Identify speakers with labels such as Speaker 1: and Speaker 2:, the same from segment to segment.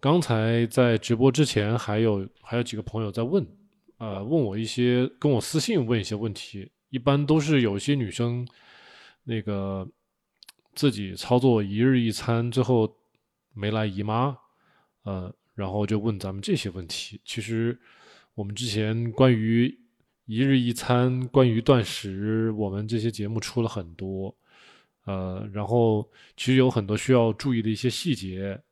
Speaker 1: 刚才在直播之前，还有还有几个朋友在问，呃，问我一些跟我私信问一些问题，一般都是有些女生那个自己操作一日一餐之后没来姨妈，呃，然后就问咱们这些问题。其实我们之前关于一日一餐、关于断食，我们这些节目出了很多，呃，然后其实有很多需要注意的一些细节。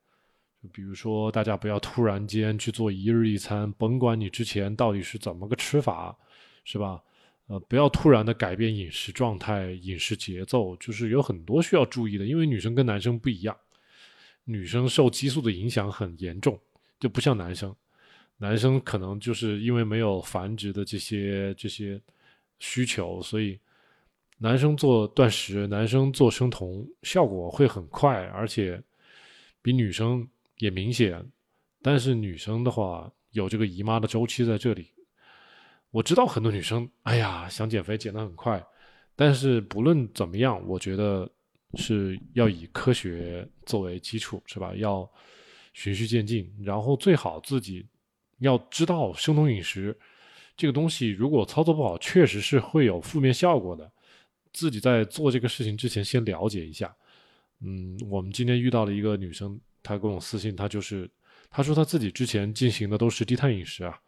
Speaker 1: 比如说，大家不要突然间去做一日一餐，甭管你之前到底是怎么个吃法，是吧？呃，不要突然的改变饮食状态、饮食节奏，就是有很多需要注意的。因为女生跟男生不一样，女生受激素的影响很严重，就不像男生。男生可能就是因为没有繁殖的这些这些需求，所以男生做断食、男生做生酮效果会很快，而且比女生。也明显，但是女生的话有这个姨妈的周期在这里。我知道很多女生，哎呀，想减肥减得很快，但是不论怎么样，我觉得是要以科学作为基础，是吧？要循序渐进，然后最好自己要知道生酮饮食这个东西，如果操作不好，确实是会有负面效果的。自己在做这个事情之前，先了解一下。嗯，我们今天遇到了一个女生。他跟我私信，他就是他说他自己之前进行的都是低碳饮食啊，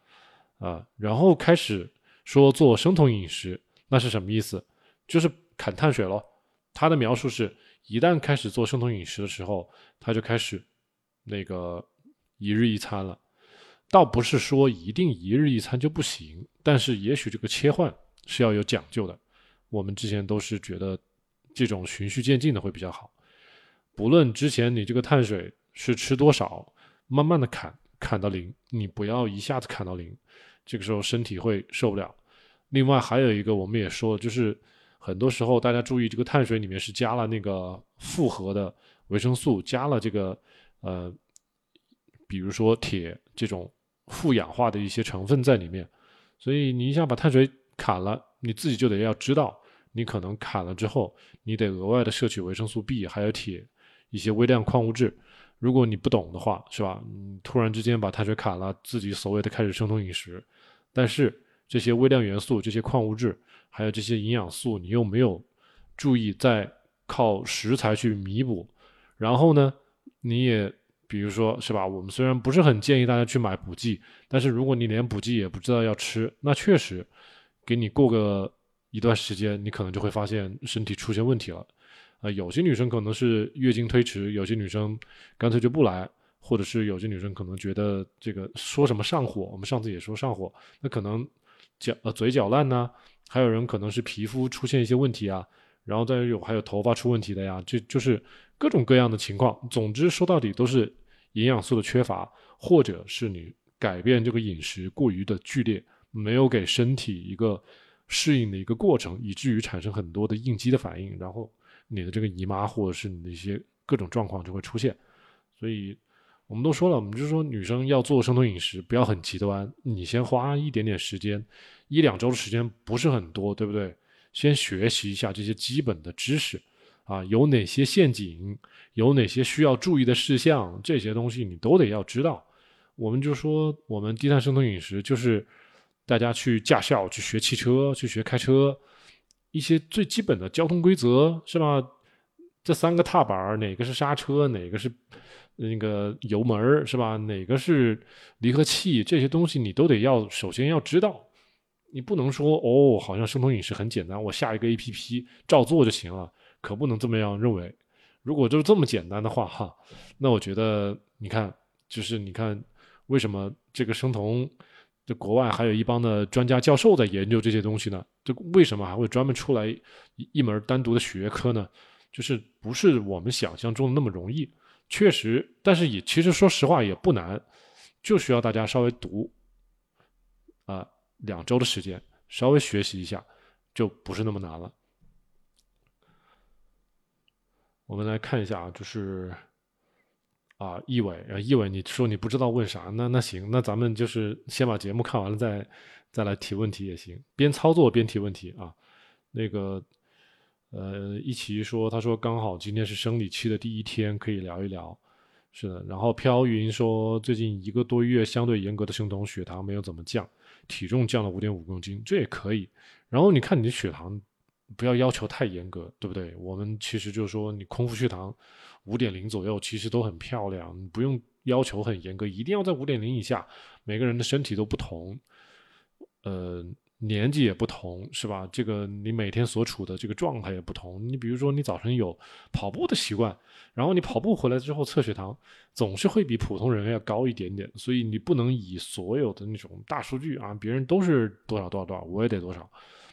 Speaker 1: 啊，然后开始说做生酮饮食，那是什么意思？就是砍碳水咯。他的描述是，一旦开始做生酮饮食的时候，他就开始那个一日一餐了。倒不是说一定一日一餐就不行，但是也许这个切换是要有讲究的。我们之前都是觉得这种循序渐进的会比较好，不论之前你这个碳水。是吃多少，慢慢的砍，砍到零，你不要一下子砍到零，这个时候身体会受不了。另外还有一个，我们也说，就是很多时候大家注意，这个碳水里面是加了那个复合的维生素，加了这个呃，比如说铁这种富氧化的一些成分在里面，所以你一下把碳水砍了，你自己就得要知道，你可能砍了之后，你得额外的摄取维生素 B，还有铁一些微量矿物质。如果你不懂的话，是吧？你突然之间把碳水砍了，自己所谓的开始生酮饮食，但是这些微量元素、这些矿物质，还有这些营养素，你又没有注意在靠食材去弥补。然后呢，你也比如说是吧？我们虽然不是很建议大家去买补剂，但是如果你连补剂也不知道要吃，那确实给你过个一段时间，你可能就会发现身体出现问题了。啊，有些女生可能是月经推迟，有些女生干脆就不来，或者是有些女生可能觉得这个说什么上火，我们上次也说上火，那可能脚呃嘴角烂呢，还有人可能是皮肤出现一些问题啊，然后再有还有头发出问题的呀，这就是各种各样的情况。总之说到底都是营养素的缺乏，或者是你改变这个饮食过于的剧烈，没有给身体一个适应的一个过程，以至于产生很多的应激的反应，然后。你的这个姨妈或者是你的一些各种状况就会出现，所以我们都说了，我们就说女生要做生酮饮食，不要很极端，你先花一点点时间，一两周的时间不是很多，对不对？先学习一下这些基本的知识啊，有哪些陷阱，有哪些需要注意的事项，这些东西你都得要知道。我们就说，我们低碳生酮饮食就是大家去驾校去学汽车，去学开车。一些最基本的交通规则是吧？这三个踏板哪个是刹车，哪个是那个油门是吧？哪个是离合器？这些东西你都得要首先要知道。你不能说哦，好像生酮饮食很简单，我下一个 A P P 照做就行了，可不能这么样认为。如果就是这么简单的话哈，那我觉得你看，就是你看为什么这个生酮？这国外还有一帮的专家教授在研究这些东西呢。这为什么还会专门出来一门单独的学科呢？就是不是我们想象中的那么容易。确实，但是也其实说实话也不难，就需要大家稍微读啊两周的时间，稍微学习一下，就不是那么难了。我们来看一下啊，就是。啊，易伟，啊，易伟，你说你不知道问啥？那那行，那咱们就是先把节目看完了，再再来提问题也行，边操作边提问题啊。那个，呃，一奇说，他说刚好今天是生理期的第一天，可以聊一聊。是的。然后飘云说，最近一个多月相对严格的生酮，血糖没有怎么降，体重降了五点五公斤，这也可以。然后你看你的血糖，不要要求太严格，对不对？我们其实就是说，你空腹血糖五点零左右，其实都很漂亮，你不用要求很严格，一定要在五点零以下。每个人的身体都不同，呃。年纪也不同，是吧？这个你每天所处的这个状态也不同。你比如说，你早晨有跑步的习惯，然后你跑步回来之后测血糖，总是会比普通人要高一点点。所以你不能以所有的那种大数据啊，别人都是多少多少多少，我也得多少，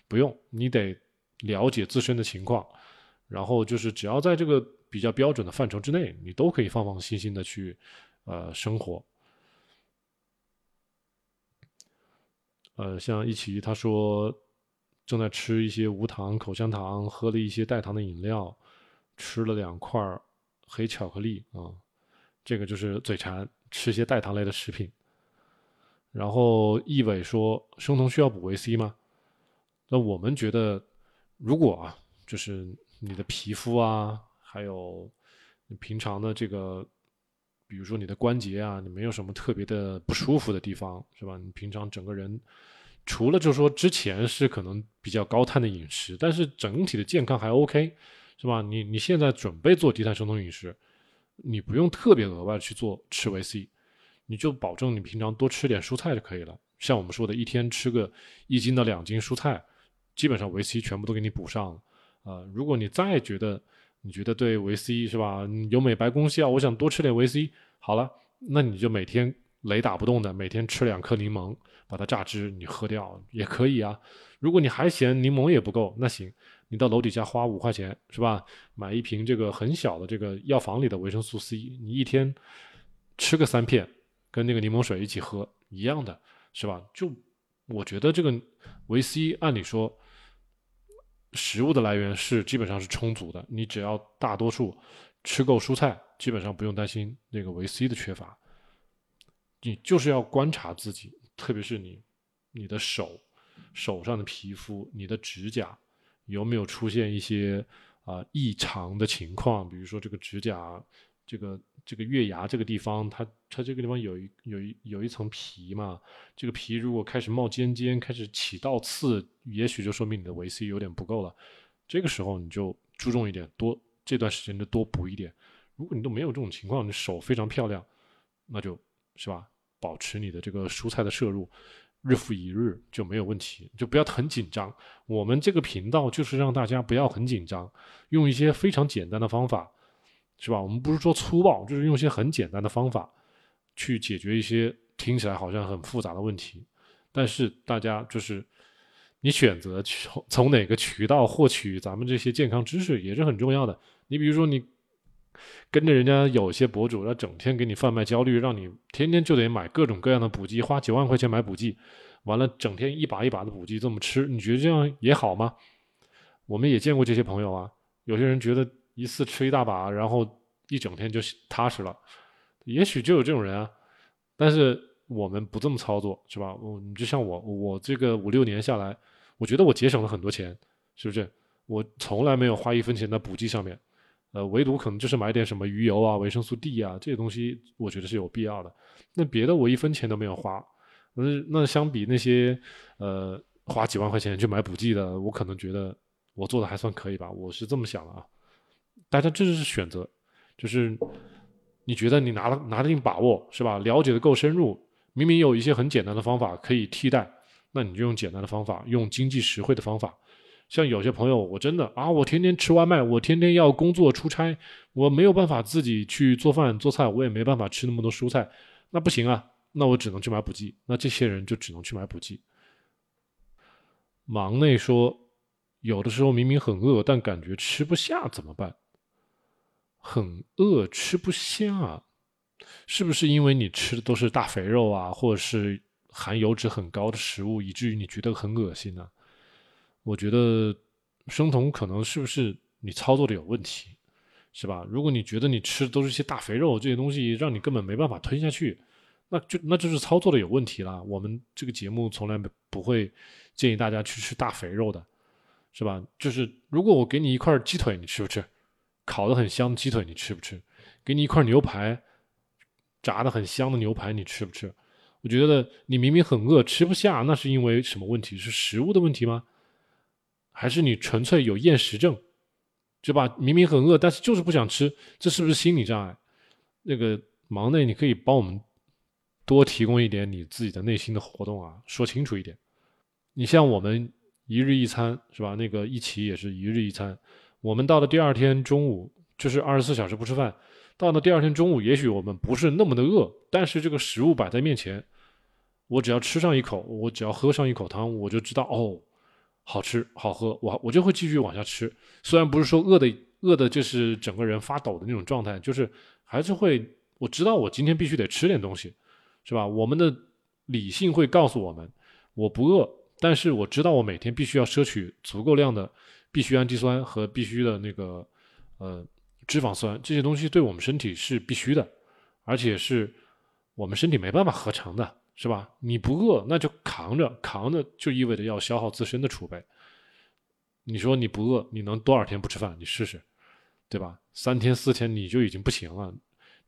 Speaker 1: 不用，你得了解自身的情况，然后就是只要在这个比较标准的范畴之内，你都可以放放心心的去呃生活。呃，像一奇他说正在吃一些无糖口香糖，喝了一些代糖的饮料，吃了两块黑巧克力啊，这个就是嘴馋，吃些代糖类的食品。然后易伟说生酮需要补维 C 吗？那我们觉得，如果啊，就是你的皮肤啊，还有你平常的这个。比如说你的关节啊，你没有什么特别的不舒服的地方，是吧？你平常整个人，除了就是说之前是可能比较高碳的饮食，但是整体的健康还 OK，是吧？你你现在准备做低碳生酮饮食，你不用特别额外去做吃维 C，你就保证你平常多吃点蔬菜就可以了。像我们说的，一天吃个一斤到两斤蔬菜，基本上维 C 全部都给你补上了。啊，如果你再觉得，你觉得对维 C 是吧？有美白功效，我想多吃点维 C。好了，那你就每天雷打不动的每天吃两颗柠檬，把它榨汁，你喝掉也可以啊。如果你还嫌柠檬也不够，那行，你到楼底下花五块钱是吧？买一瓶这个很小的这个药房里的维生素 C，你一天吃个三片，跟那个柠檬水一起喝一样的，是吧？就我觉得这个维 C 按理说。食物的来源是基本上是充足的，你只要大多数吃够蔬菜，基本上不用担心那个维 C 的缺乏。你就是要观察自己，特别是你你的手手上的皮肤、你的指甲有没有出现一些啊异常的情况，比如说这个指甲这个。这个月牙这个地方，它它这个地方有一有一有一层皮嘛，这个皮如果开始冒尖尖，开始起倒刺，也许就说明你的维 C 有点不够了。这个时候你就注重一点，多这段时间就多补一点。如果你都没有这种情况，你手非常漂亮，那就是吧，保持你的这个蔬菜的摄入，日复一日就没有问题，就不要很紧张。我们这个频道就是让大家不要很紧张，用一些非常简单的方法。是吧？我们不是说粗暴，就是用一些很简单的方法去解决一些听起来好像很复杂的问题。但是大家就是你选择从从哪个渠道获取咱们这些健康知识也是很重要的。你比如说，你跟着人家有些博主，他整天给你贩卖焦虑，让你天天就得买各种各样的补剂，花几万块钱买补剂，完了整天一把一把的补剂这么吃，你觉得这样也好吗？我们也见过这些朋友啊，有些人觉得。一次吃一大把，然后一整天就踏实了，也许就有这种人啊。但是我们不这么操作，是吧？我你就像我，我这个五六年下来，我觉得我节省了很多钱，是不是？我从来没有花一分钱在补剂上面，呃，唯独可能就是买点什么鱼油啊、维生素 D 啊这些东西，我觉得是有必要的。那别的我一分钱都没有花，那那相比那些呃花几万块钱去买补剂的，我可能觉得我做的还算可以吧，我是这么想的啊。大家这就是选择，就是你觉得你拿了拿得定把握是吧？了解的够深入，明明有一些很简单的方法可以替代，那你就用简单的方法，用经济实惠的方法。像有些朋友，我真的啊，我天天吃外卖，我天天要工作出差，我没有办法自己去做饭做菜，我也没办法吃那么多蔬菜，那不行啊，那我只能去买补剂。那这些人就只能去买补剂。忙内说，有的时候明明很饿，但感觉吃不下怎么办？很饿吃不下，是不是因为你吃的都是大肥肉啊，或者是含油脂很高的食物，以至于你觉得很恶心呢？我觉得生酮可能是不是你操作的有问题，是吧？如果你觉得你吃的都是些大肥肉这些东西，让你根本没办法吞下去，那就那就是操作的有问题了。我们这个节目从来不会建议大家去吃大肥肉的，是吧？就是如果我给你一块鸡腿，你吃不吃？烤的很香的鸡腿你吃不吃？给你一块牛排，炸的很香的牛排，你吃不吃？我觉得你明明很饿，吃不下，那是因为什么问题？是食物的问题吗？还是你纯粹有厌食症？对吧？明明很饿，但是就是不想吃，这是不是心理障碍？那个忙内，你可以帮我们多提供一点你自己的内心的活动啊，说清楚一点。你像我们一日一餐是吧？那个一起也是一日一餐，我们到了第二天中午就是二十四小时不吃饭，到了第二天中午，也许我们不是那么的饿，但是这个食物摆在面前，我只要吃上一口，我只要喝上一口汤，我就知道哦。好吃好喝，我我就会继续往下吃。虽然不是说饿的饿的，就是整个人发抖的那种状态，就是还是会我知道我今天必须得吃点东西，是吧？我们的理性会告诉我们，我不饿，但是我知道我每天必须要摄取足够量的必需氨基酸和必须的那个呃脂肪酸，这些东西对我们身体是必须的，而且是我们身体没办法合成的。是吧？你不饿，那就扛着，扛着就意味着要消耗自身的储备。你说你不饿，你能多少天不吃饭？你试试，对吧？三天四天你就已经不行了。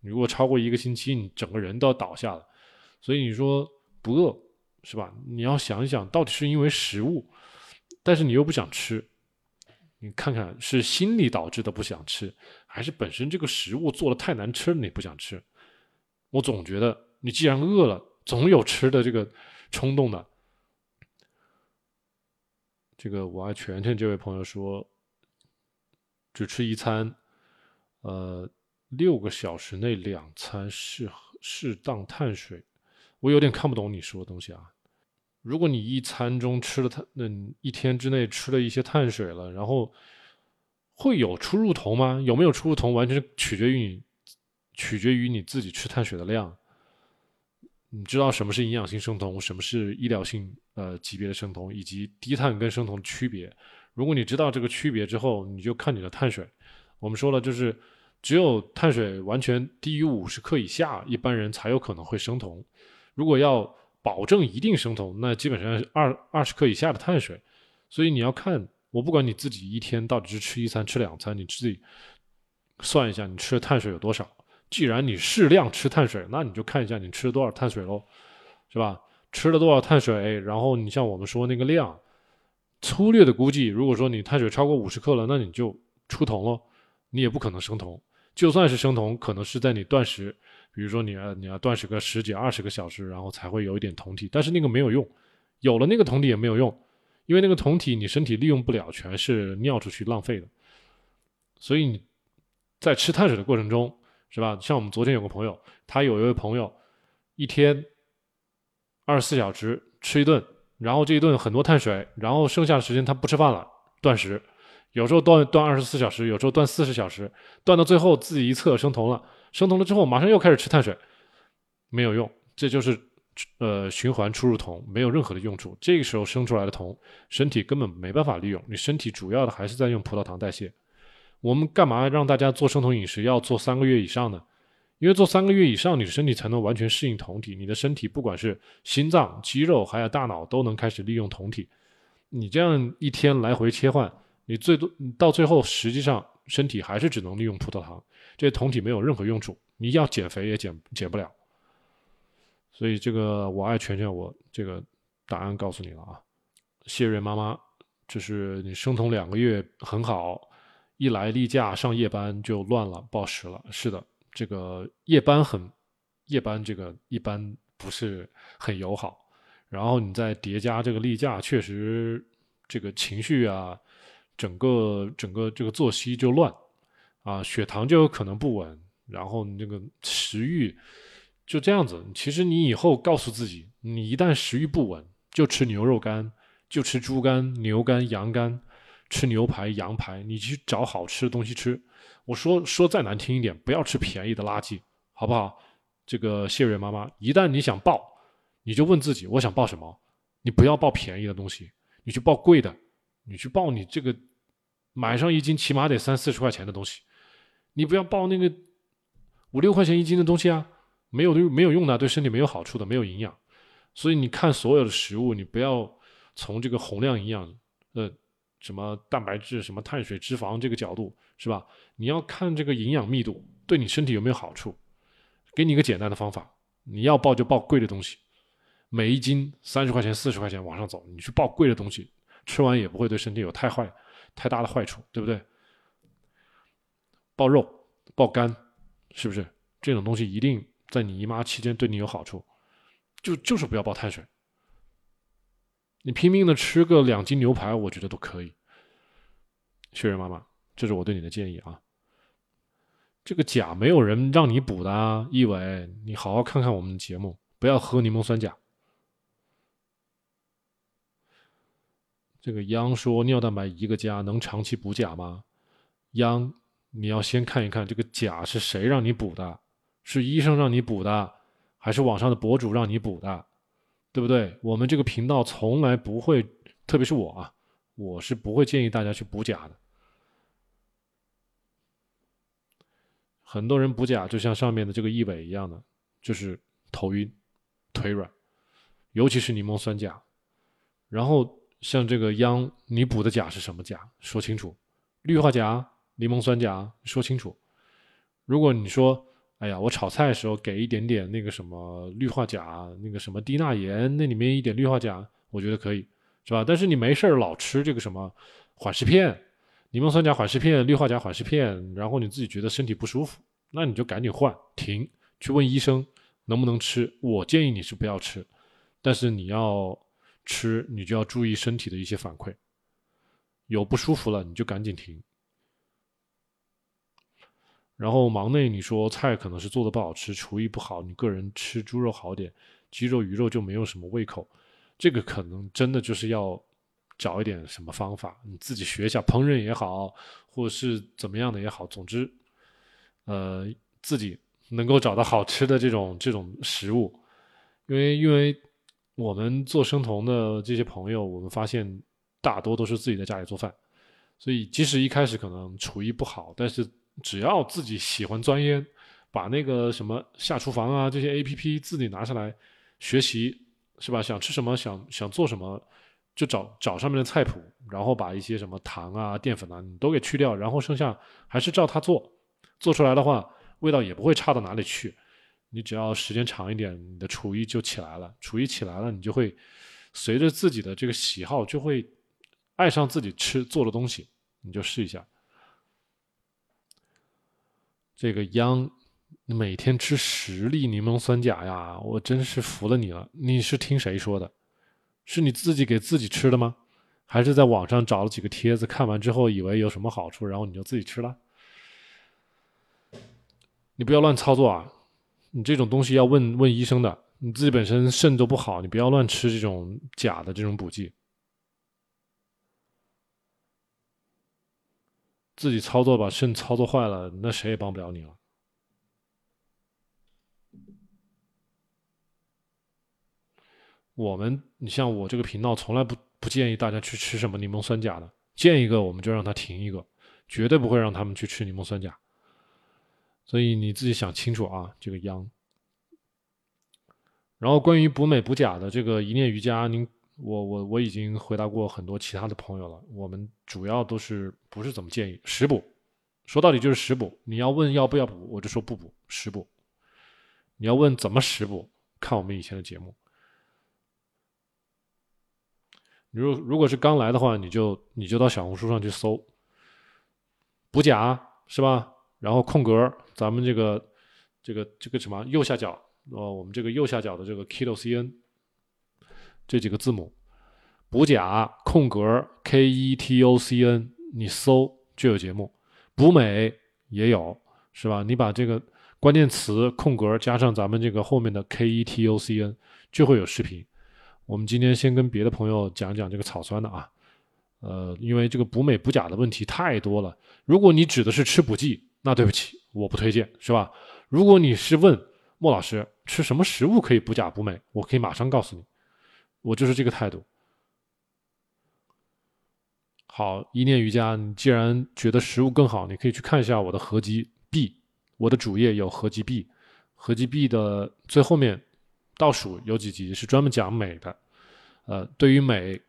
Speaker 1: 你如果超过一个星期，你整个人都要倒下了。所以你说不饿，是吧？你要想一想到底是因为食物，但是你又不想吃，你看看是心理导致的不想吃，还是本身这个食物做的太难吃了你不想吃？我总觉得你既然饿了。总有吃的这个冲动的。这个我爱全全这位朋友说，只吃一餐，呃，六个小时内两餐适适当碳水。我有点看不懂你说的东西啊。如果你一餐中吃了碳，那一天之内吃了一些碳水了，然后会有出入酮吗？有没有出入酮，完全取决于你，取决于你自己吃碳水的量。你知道什么是营养性生酮，什么是医疗性呃级别的生酮，以及低碳跟生酮的区别。如果你知道这个区别之后，你就看你的碳水。我们说了，就是只有碳水完全低于五十克以下，一般人才有可能会生酮。如果要保证一定生酮，那基本上是二二十克以下的碳水。所以你要看，我不管你自己一天到底是吃一餐吃两餐，你自己算一下你吃的碳水有多少。既然你适量吃碳水，那你就看一下你吃了多少碳水喽，是吧？吃了多少碳水，然后你像我们说那个量，粗略的估计，如果说你碳水超过五十克了，那你就出酮喽，你也不可能生酮。就算是生酮，可能是在你断食，比如说你要你要断食个十几二十个小时，然后才会有一点酮体，但是那个没有用，有了那个酮体也没有用，因为那个酮体你身体利用不了，全是尿出去浪费的。所以你在吃碳水的过程中。是吧？像我们昨天有个朋友，他有一位朋友，一天二十四小时吃一顿，然后这一顿很多碳水，然后剩下的时间他不吃饭了，断食。有时候断断二十四小时，有时候断四十小时，断到最后自己一测生酮了，生酮了之后马上又开始吃碳水，没有用，这就是呃循环出入酮，没有任何的用处。这个时候生出来的酮，身体根本没办法利用，你身体主要的还是在用葡萄糖代谢。我们干嘛让大家做生酮饮食要做三个月以上呢？因为做三个月以上，你的身体才能完全适应酮体。你的身体不管是心脏、肌肉还有大脑，都能开始利用酮体。你这样一天来回切换，你最多到最后，实际上身体还是只能利用葡萄糖，这些酮体没有任何用处。你要减肥也减减不了。所以这个我爱全全，我这个答案告诉你了啊，谢瑞妈妈，就是你生酮两个月很好。一来例假上夜班就乱了，暴食了。是的，这个夜班很，夜班这个一般不是很友好。然后你再叠加这个例假，确实这个情绪啊，整个整个这个作息就乱，啊，血糖就有可能不稳，然后你这个食欲就这样子。其实你以后告诉自己，你一旦食欲不稳，就吃牛肉干，就吃猪肝、牛肝、羊肝。吃牛排、羊排，你去找好吃的东西吃。我说说再难听一点，不要吃便宜的垃圾，好不好？这个谢瑞妈妈，一旦你想报，你就问自己，我想报什么？你不要报便宜的东西，你去报贵的，你去报你这个买上一斤起码得三四十块钱的东西，你不要报那个五六块钱一斤的东西啊，没有没有用的，对身体没有好处的，没有营养。所以你看所有的食物，你不要从这个宏量营养，呃。什么蛋白质、什么碳水、脂肪这个角度是吧？你要看这个营养密度对你身体有没有好处，给你一个简单的方法，你要报就报贵的东西，每一斤三十块钱、四十块钱往上走，你去报贵的东西，吃完也不会对身体有太坏、太大的坏处，对不对？爆肉、爆肝，是不是？这种东西一定在你姨妈期间对你有好处，就就是不要爆碳水。你拼命的吃个两斤牛排，我觉得都可以。雪人妈妈，这是我对你的建议啊。这个钾没有人让你补的啊，一伟，你好好看看我们的节目，不要喝柠檬酸钾。这个央说尿蛋白一个加能长期补钾吗？央，你要先看一看这个钾是谁让你补的，是医生让你补的，还是网上的博主让你补的，对不对？我们这个频道从来不会，特别是我啊，我是不会建议大家去补钾的。很多人补钾就像上面的这个异伟一样的，就是头晕、腿软，尤其是柠檬酸钾。然后像这个央，你补的钾是什么钾？说清楚。氯化钾、柠檬酸钾，说清楚。如果你说，哎呀，我炒菜的时候给一点点那个什么氯化钾，那个什么低钠盐，那里面一点氯化钾，我觉得可以，是吧？但是你没事儿老吃这个什么缓释片。柠檬酸钾缓释片、氯化钾缓释片，然后你自己觉得身体不舒服，那你就赶紧换停，去问医生能不能吃。我建议你是不要吃，但是你要吃，你就要注意身体的一些反馈。有不舒服了，你就赶紧停。然后忙内你说菜可能是做的不好吃，厨艺不好，你个人吃猪肉好点，鸡肉、鱼肉就没有什么胃口，这个可能真的就是要。找一点什么方法，你自己学一下烹饪也好，或者是怎么样的也好，总之，呃，自己能够找到好吃的这种这种食物，因为因为我们做生酮的这些朋友，我们发现大多都是自己在家里做饭，所以即使一开始可能厨艺不好，但是只要自己喜欢钻研，把那个什么下厨房啊这些 A P P 自己拿下来学习，是吧？想吃什么，想想做什么。就找找上面的菜谱，然后把一些什么糖啊、淀粉啊，你都给去掉，然后剩下还是照它做，做出来的话，味道也不会差到哪里去。你只要时间长一点，你的厨艺就起来了。厨艺起来了，你就会随着自己的这个喜好，就会爱上自己吃做的东西。你就试一下。这个央每天吃十粒柠檬酸钾呀，我真是服了你了。你是听谁说的？是你自己给自己吃的吗？还是在网上找了几个帖子，看完之后以为有什么好处，然后你就自己吃了？你不要乱操作啊！你这种东西要问问医生的。你自己本身肾都不好，你不要乱吃这种假的这种补剂。自己操作把肾操作坏了，那谁也帮不了你了。我们，你像我这个频道，从来不不建议大家去吃什么柠檬酸钾的，见一个我们就让他停一个，绝对不会让他们去吃柠檬酸钾。所以你自己想清楚啊，这个央。然后关于补镁补钾的这个一念瑜伽，您我我我已经回答过很多其他的朋友了。我们主要都是不是怎么建议食补，说到底就是食补。你要问要不要补，我就说不补，食补。你要问怎么食补，看我们以前的节目。如如果是刚来的话，你就你就到小红书上去搜补钾是吧？然后空格咱们这个这个这个什么右下角呃，我们这个右下角的这个 Keto CN 这几个字母补钾空格 Keto CN，你搜就有节目。补镁也有是吧？你把这个关键词空格加上咱们这个后面的 Keto CN，就会有视频。我们今天先跟别的朋友讲讲这个草酸的啊，呃，因为这个补镁补钾的问题太多了。如果你指的是吃补剂，那对不起，我不推荐，是吧？如果你是问莫老师吃什么食物可以补钾补镁，我可以马上告诉你，我就是这个态度。好，一念瑜伽，你既然觉得食物更好，你可以去看一下我的合集 B，我的主页有合集 B，合集 B 的最后面。倒数有几集是专门讲镁的，呃，对于镁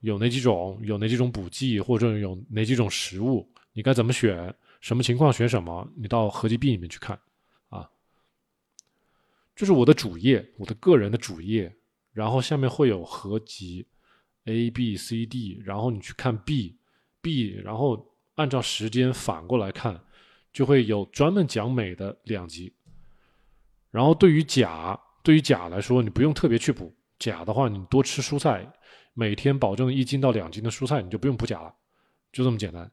Speaker 1: 有哪几种，有哪几种补剂，或者有哪几种食物，你该怎么选，什么情况选什么，你到合集 B 里面去看，啊，就是我的主页，我的个人的主页，然后下面会有合集 A B C D，然后你去看 B B，然后按照时间反过来看，就会有专门讲美的两集。然后对于钾，对于钾来说，你不用特别去补钾的话，你多吃蔬菜，每天保证一斤到两斤的蔬菜，你就不用补钾了，就这么简单。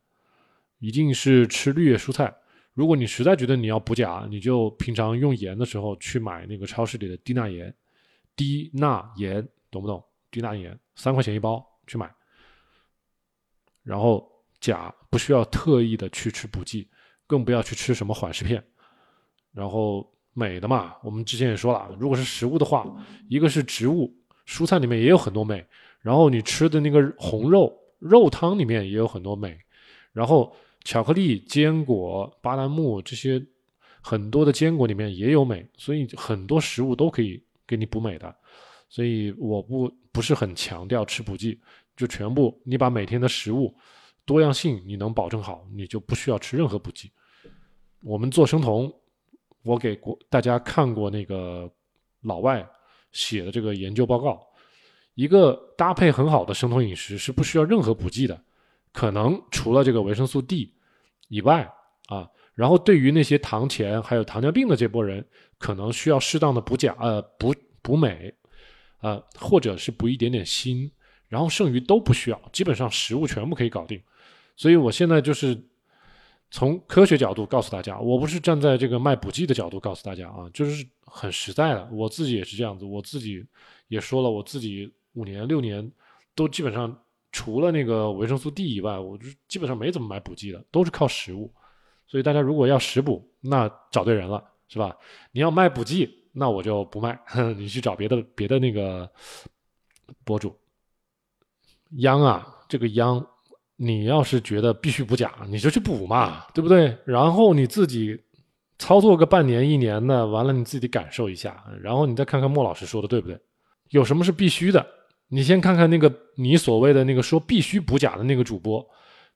Speaker 1: 一定是吃绿叶蔬菜。如果你实在觉得你要补钾，你就平常用盐的时候去买那个超市里的低钠盐，低钠盐懂不懂？低钠盐三块钱一包去买。然后钾不需要特意的去吃补剂，更不要去吃什么缓释片。然后镁的嘛，我们之前也说了，如果是食物的话，一个是植物蔬菜里面也有很多镁，然后你吃的那个红肉肉汤里面也有很多镁，然后。巧克力、坚果、巴旦木这些很多的坚果里面也有镁，所以很多食物都可以给你补镁的。所以我不不是很强调吃补剂，就全部你把每天的食物多样性你能保证好，你就不需要吃任何补剂。我们做生酮，我给国大家看过那个老外写的这个研究报告，一个搭配很好的生酮饮食是不需要任何补剂的，可能除了这个维生素 D。以外啊，然后对于那些糖前还有糖尿病的这波人，可能需要适当的补钾呃补补镁，呃或者是补一点点锌，然后剩余都不需要，基本上食物全部可以搞定。所以我现在就是从科学角度告诉大家，我不是站在这个卖补剂的角度告诉大家啊，就是很实在的，我自己也是这样子，我自己也说了，我自己五年六年都基本上。除了那个维生素 D 以外，我就基本上没怎么买补剂的，都是靠食物。所以大家如果要食补，那找对人了，是吧？你要卖补剂，那我就不卖，你去找别的别的那个博主。央啊，这个央，你要是觉得必须补钾，你就去补嘛，对不对？然后你自己操作个半年一年的，完了你自己感受一下，然后你再看看莫老师说的对不对？有什么是必须的？你先看看那个你所谓的那个说必须补钾的那个主播，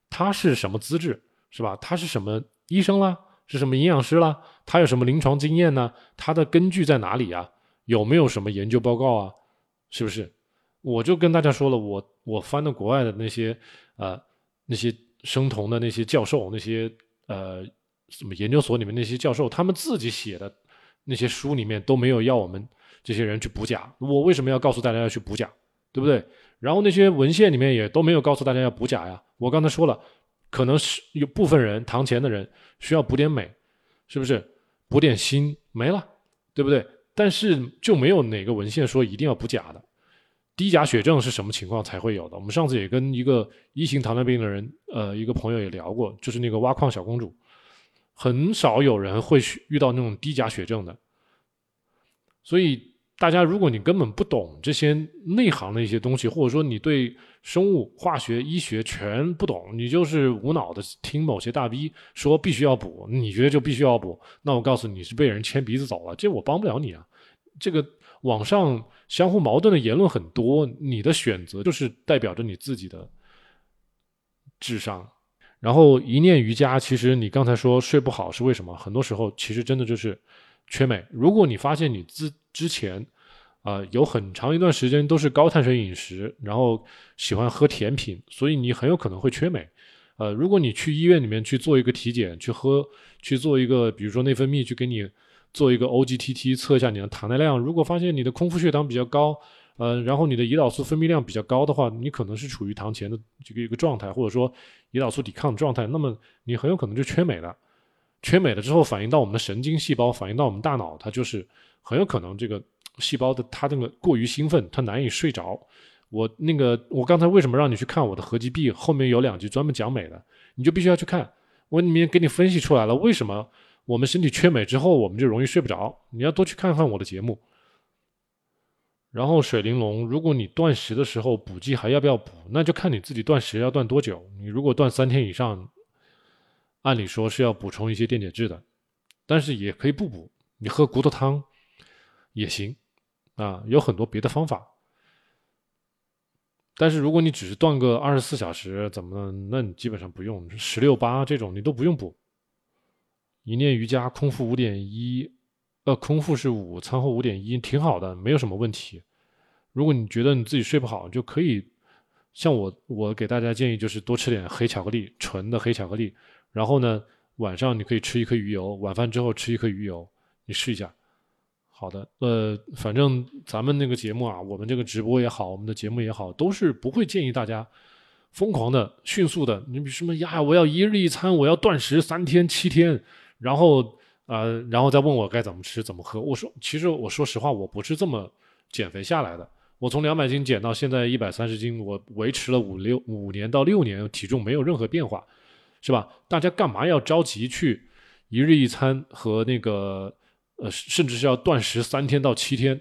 Speaker 1: 他是什么资质，是吧？他是什么医生啦？是什么营养师啦？他有什么临床经验呢？他的根据在哪里啊？有没有什么研究报告啊？是不是？我就跟大家说了，我我翻的国外的那些呃那些生酮的那些教授，那些呃什么研究所里面那些教授，他们自己写的那些书里面都没有要我们这些人去补钾。我为什么要告诉大家要去补钾？对不对？然后那些文献里面也都没有告诉大家要补钾呀。我刚才说了，可能是有部分人堂前的人需要补点镁，是不是？补点锌没了，对不对？但是就没有哪个文献说一定要补钾的。低钾血症是什么情况才会有的？我们上次也跟一个一型糖尿病的人，呃，一个朋友也聊过，就是那个挖矿小公主，很少有人会遇到那种低钾血症的，所以。大家，如果你根本不懂这些内行的一些东西，或者说你对生物、化学、医学全不懂，你就是无脑的听某些大 V 说必须要补，你觉得就必须要补，那我告诉你是被人牵鼻子走了，这我帮不了你啊。这个网上相互矛盾的言论很多，你的选择就是代表着你自己的智商。然后一念瑜伽，其实你刚才说睡不好是为什么？很多时候其实真的就是缺镁。如果你发现你之之前，啊，有很长一段时间都是高碳水饮食，然后喜欢喝甜品，所以你很有可能会缺镁。呃，如果你去医院里面去做一个体检，去喝，去做一个，比如说内分泌，去给你做一个 OGTT 测一下你的糖耐量，如果发现你的空腹血糖比较高，呃，然后你的胰岛素分泌量比较高的话，你可能是处于糖前的这个一个状态，或者说胰岛素抵抗状态，那么你很有可能就缺镁了。缺镁了之后，反映到我们的神经细胞，反映到我们大脑，它就是很有可能这个细胞的它那个过于兴奋，它难以睡着。我那个我刚才为什么让你去看我的合集 B 后面有两集专门讲镁的，你就必须要去看。我里面给你分析出来了，为什么我们身体缺镁之后，我们就容易睡不着。你要多去看看我的节目。然后水玲珑，如果你断食的时候补剂还要不要补，那就看你自己断食要断多久。你如果断三天以上。按理说是要补充一些电解质的，但是也可以不补，你喝骨头汤也行啊，有很多别的方法。但是如果你只是断个二十四小时，怎么？那你基本上不用十六八这种，你都不用补。一念瑜伽空腹五点一，呃，空腹是五，餐后五点一，挺好的，没有什么问题。如果你觉得你自己睡不好，就可以像我，我给大家建议就是多吃点黑巧克力，纯的黑巧克力。然后呢，晚上你可以吃一颗鱼油，晚饭之后吃一颗鱼油，你试一下。好的，呃，反正咱们那个节目啊，我们这个直播也好，我们的节目也好，都是不会建议大家疯狂的、迅速的。你比什么呀？我要一日一餐，我要断食三天、七天，然后呃，然后再问我该怎么吃、怎么喝。我说，其实我说实话，我不是这么减肥下来的。我从两百斤减到现在一百三十斤，我维持了五六五年到六年，体重没有任何变化，是吧？大家干嘛要着急去一日一餐和那个？呃，甚至是要断食三天到七天，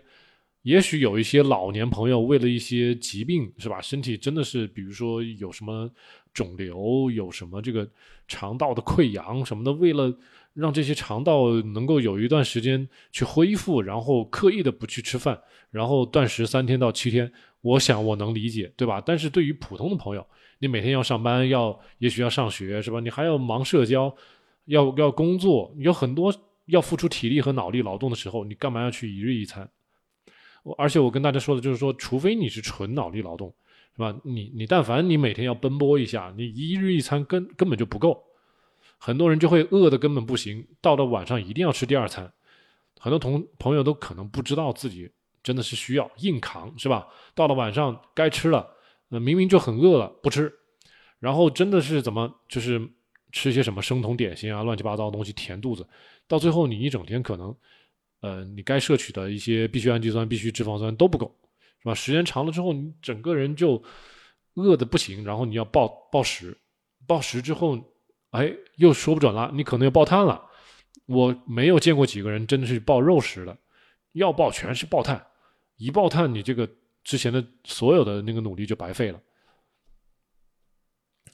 Speaker 1: 也许有一些老年朋友为了一些疾病，是吧？身体真的是，比如说有什么肿瘤，有什么这个肠道的溃疡什么的，为了让这些肠道能够有一段时间去恢复，然后刻意的不去吃饭，然后断食三天到七天，我想我能理解，对吧？但是对于普通的朋友，你每天要上班，要也许要上学，是吧？你还要忙社交，要要工作，有很多。要付出体力和脑力劳动的时候，你干嘛要去一日一餐？我而且我跟大家说的就是说，除非你是纯脑力劳动，是吧？你你但凡你每天要奔波一下，你一日一餐根根本就不够。很多人就会饿的根本不行，到了晚上一定要吃第二餐。很多同朋友都可能不知道自己真的是需要硬扛，是吧？到了晚上该吃了，那明明就很饿了不吃，然后真的是怎么就是吃些什么生酮点心啊，乱七八糟的东西填肚子。到最后，你一整天可能，呃，你该摄取的一些必需氨基酸、必需脂肪酸都不够，是吧？时间长了之后，你整个人就饿的不行，然后你要暴暴食，暴食之后，哎，又说不准了，你可能又爆碳了。我没有见过几个人真的是暴肉食的，要爆全是爆碳，一爆碳，你这个之前的所有的那个努力就白费了。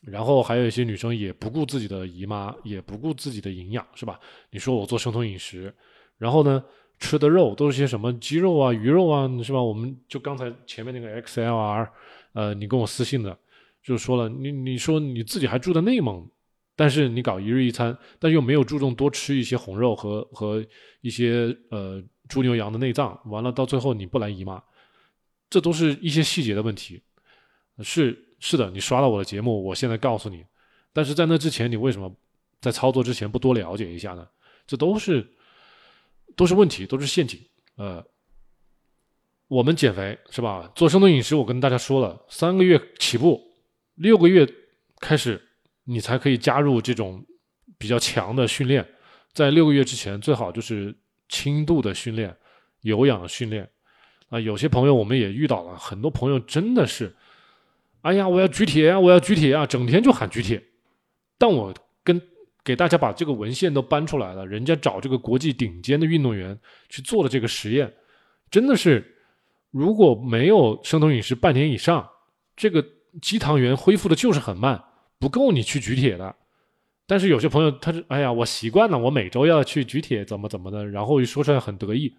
Speaker 1: 然后还有一些女生也不顾自己的姨妈，也不顾自己的营养，是吧？你说我做生酮饮食，然后呢，吃的肉都是些什么鸡肉啊、鱼肉啊，是吧？我们就刚才前面那个 XLR，呃，你跟我私信的，就说了，你你说你自己还住在内蒙，但是你搞一日一餐，但又没有注重多吃一些红肉和和一些呃猪牛羊的内脏，完了到最后你不来姨妈，这都是一些细节的问题，是。是的，你刷到我的节目，我现在告诉你。但是在那之前，你为什么在操作之前不多了解一下呢？这都是都是问题，都是陷阱。呃，我们减肥是吧？做生酮饮食，我跟大家说了，三个月起步，六个月开始，你才可以加入这种比较强的训练。在六个月之前，最好就是轻度的训练，有氧训练。有些朋友我们也遇到了，很多朋友真的是。哎呀，我要举铁啊！我要举铁啊！整天就喊举铁。但我跟给大家把这个文献都搬出来了，人家找这个国际顶尖的运动员去做的这个实验，真的是如果没有生酮饮食半年以上，这个肌糖原恢复的就是很慢，不够你去举铁的。但是有些朋友他是哎呀，我习惯了，我每周要去举铁，怎么怎么的，然后一说出来很得意。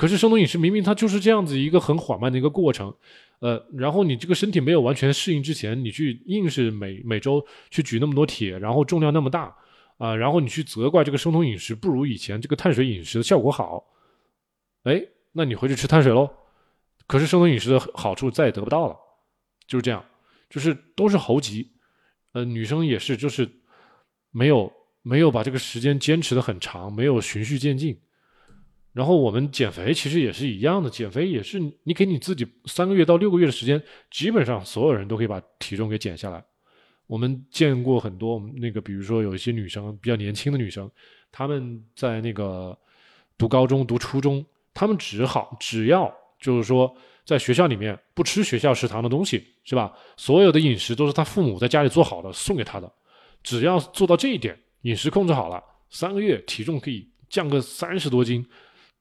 Speaker 1: 可是生酮饮食明明它就是这样子一个很缓慢的一个过程。呃，然后你这个身体没有完全适应之前，你去硬是每每周去举那么多铁，然后重量那么大，啊，然后你去责怪这个生酮饮食不如以前这个碳水饮食的效果好，哎，那你回去吃碳水喽。可是生酮饮食的好处再也得不到了，就是这样，就是都是猴急，呃，女生也是，就是没有没有把这个时间坚持的很长，没有循序渐进。然后我们减肥其实也是一样的，减肥也是你给你自己三个月到六个月的时间，基本上所有人都可以把体重给减下来。我们见过很多那个，比如说有一些女生比较年轻的女生，她们在那个读高中、读初中，她们只好只要就是说在学校里面不吃学校食堂的东西，是吧？所有的饮食都是她父母在家里做好的送给她的，只要做到这一点，饮食控制好了，三个月体重可以降个三十多斤。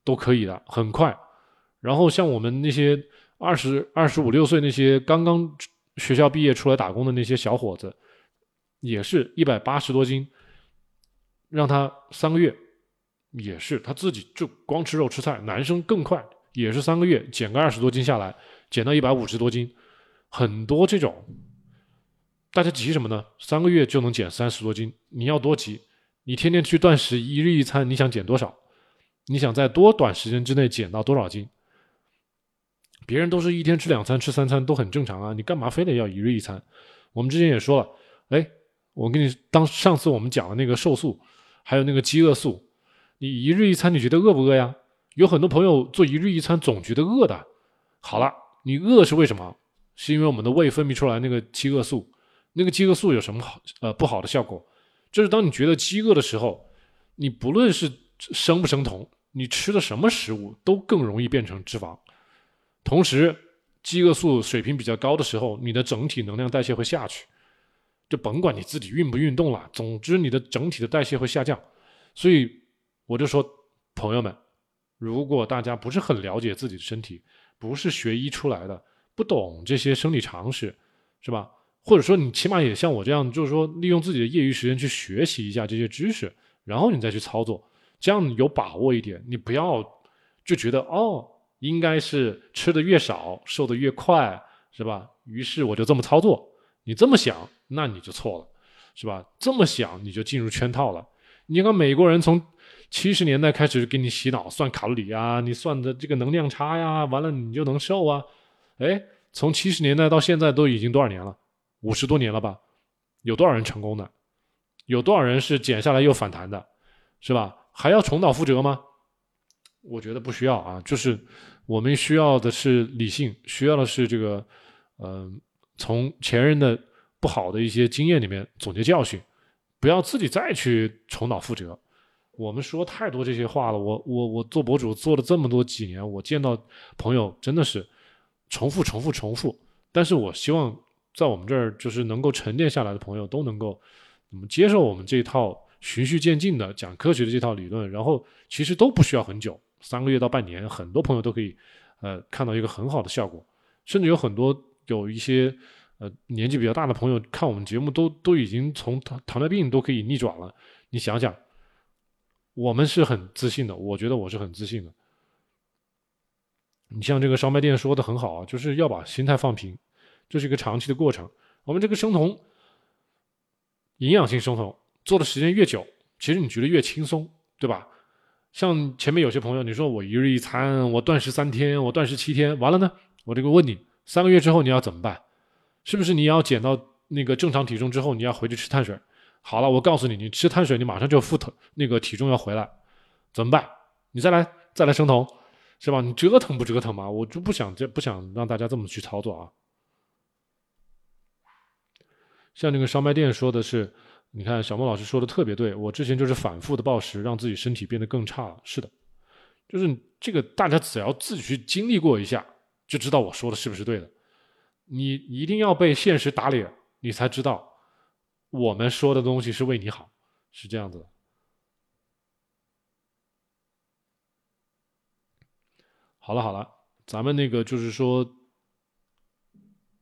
Speaker 1: 都可以的，很快。然后像我们那些二十二十五六岁那些刚刚学校毕业出来打工的那些小伙子，也是一百八十多斤，让他三个月，也是他自己就光吃肉吃菜。男生更快，也是三个月减个二十多斤下来，减到一百五十多斤，很多这种。大家急什么呢？三个月就能减三十多斤，你要多急？你天天去断食，一日一餐，你想减多少？你想在多短时间之内减到多少斤？别人都是一天吃两餐、吃三餐都很正常啊，你干嘛非得要一日一餐？我们之前也说了，哎，我跟你当上次我们讲的那个瘦素，还有那个饥饿素，你一日一餐你觉得饿不饿呀？有很多朋友做一日一餐总觉得饿的。好了，你饿是为什么？是因为我们的胃分泌出来那个饥饿素，那个饥饿素有什么好呃不好的效果？就是当你觉得饥饿的时候，你不论是生不生酮，你吃的什么食物都更容易变成脂肪。同时，饥饿素水平比较高的时候，你的整体能量代谢会下去。就甭管你自己运不运动了，总之你的整体的代谢会下降。所以我就说，朋友们，如果大家不是很了解自己的身体，不是学医出来的，不懂这些生理常识，是吧？或者说你起码也像我这样，就是说利用自己的业余时间去学习一下这些知识，然后你再去操作，这样有把握一点。你不要就觉得哦，应该是吃的越少瘦的越快，是吧？于是我就这么操作。你这么想，那你就错了，是吧？这么想你就进入圈套了。你看美国人从七十年代开始给你洗脑，算卡路里啊，你算的这个能量差呀，完了你就能瘦啊。哎，从七十年代到现在都已经多少年了？五十多年了吧？有多少人成功的？有多少人是减下来又反弹的？是吧？还要重蹈覆辙吗？我觉得不需要啊。就是我们需要的是理性，需要的是这个，嗯，从前人的不好的一些经验里面总结教训，不要自己再去重蹈覆辙。我们说太多这些话了。我我我做博主做了这么多几年，我见到朋友真的是重复重复重复。但是我希望。在我们这儿，就是能够沉淀下来的朋友都能够，么接受我们这一套循序渐进的讲科学的这套理论，然后其实都不需要很久，三个月到半年，很多朋友都可以，呃，看到一个很好的效果，甚至有很多有一些呃年纪比较大的朋友看我们节目都都已经从糖糖尿病都可以逆转了。你想想，我们是很自信的，我觉得我是很自信的。你像这个烧麦店说的很好啊，就是要把心态放平。这是一个长期的过程。我们这个生酮，营养性生酮做的时间越久，其实你觉得越轻松，对吧？像前面有些朋友，你说我一日一餐，我断食三天，我断食七天，完了呢？我这个问你，三个月之后你要怎么办？是不是你要减到那个正常体重之后，你要回去吃碳水？好了，我告诉你，你吃碳水，你马上就复头，那个体重要回来，怎么办？你再来再来生酮，是吧？你折腾不折腾嘛？我就不想这不想让大家这么去操作啊。像那个烧麦店说的是，你看小莫老师说的特别对，我之前就是反复的暴食，让自己身体变得更差了。是的，就是这个，大家只要自己去经历过一下，就知道我说的是不是对的。你一定要被现实打脸，你才知道我们说的东西是为你好，是这样子。好了好了，咱们那个就是说。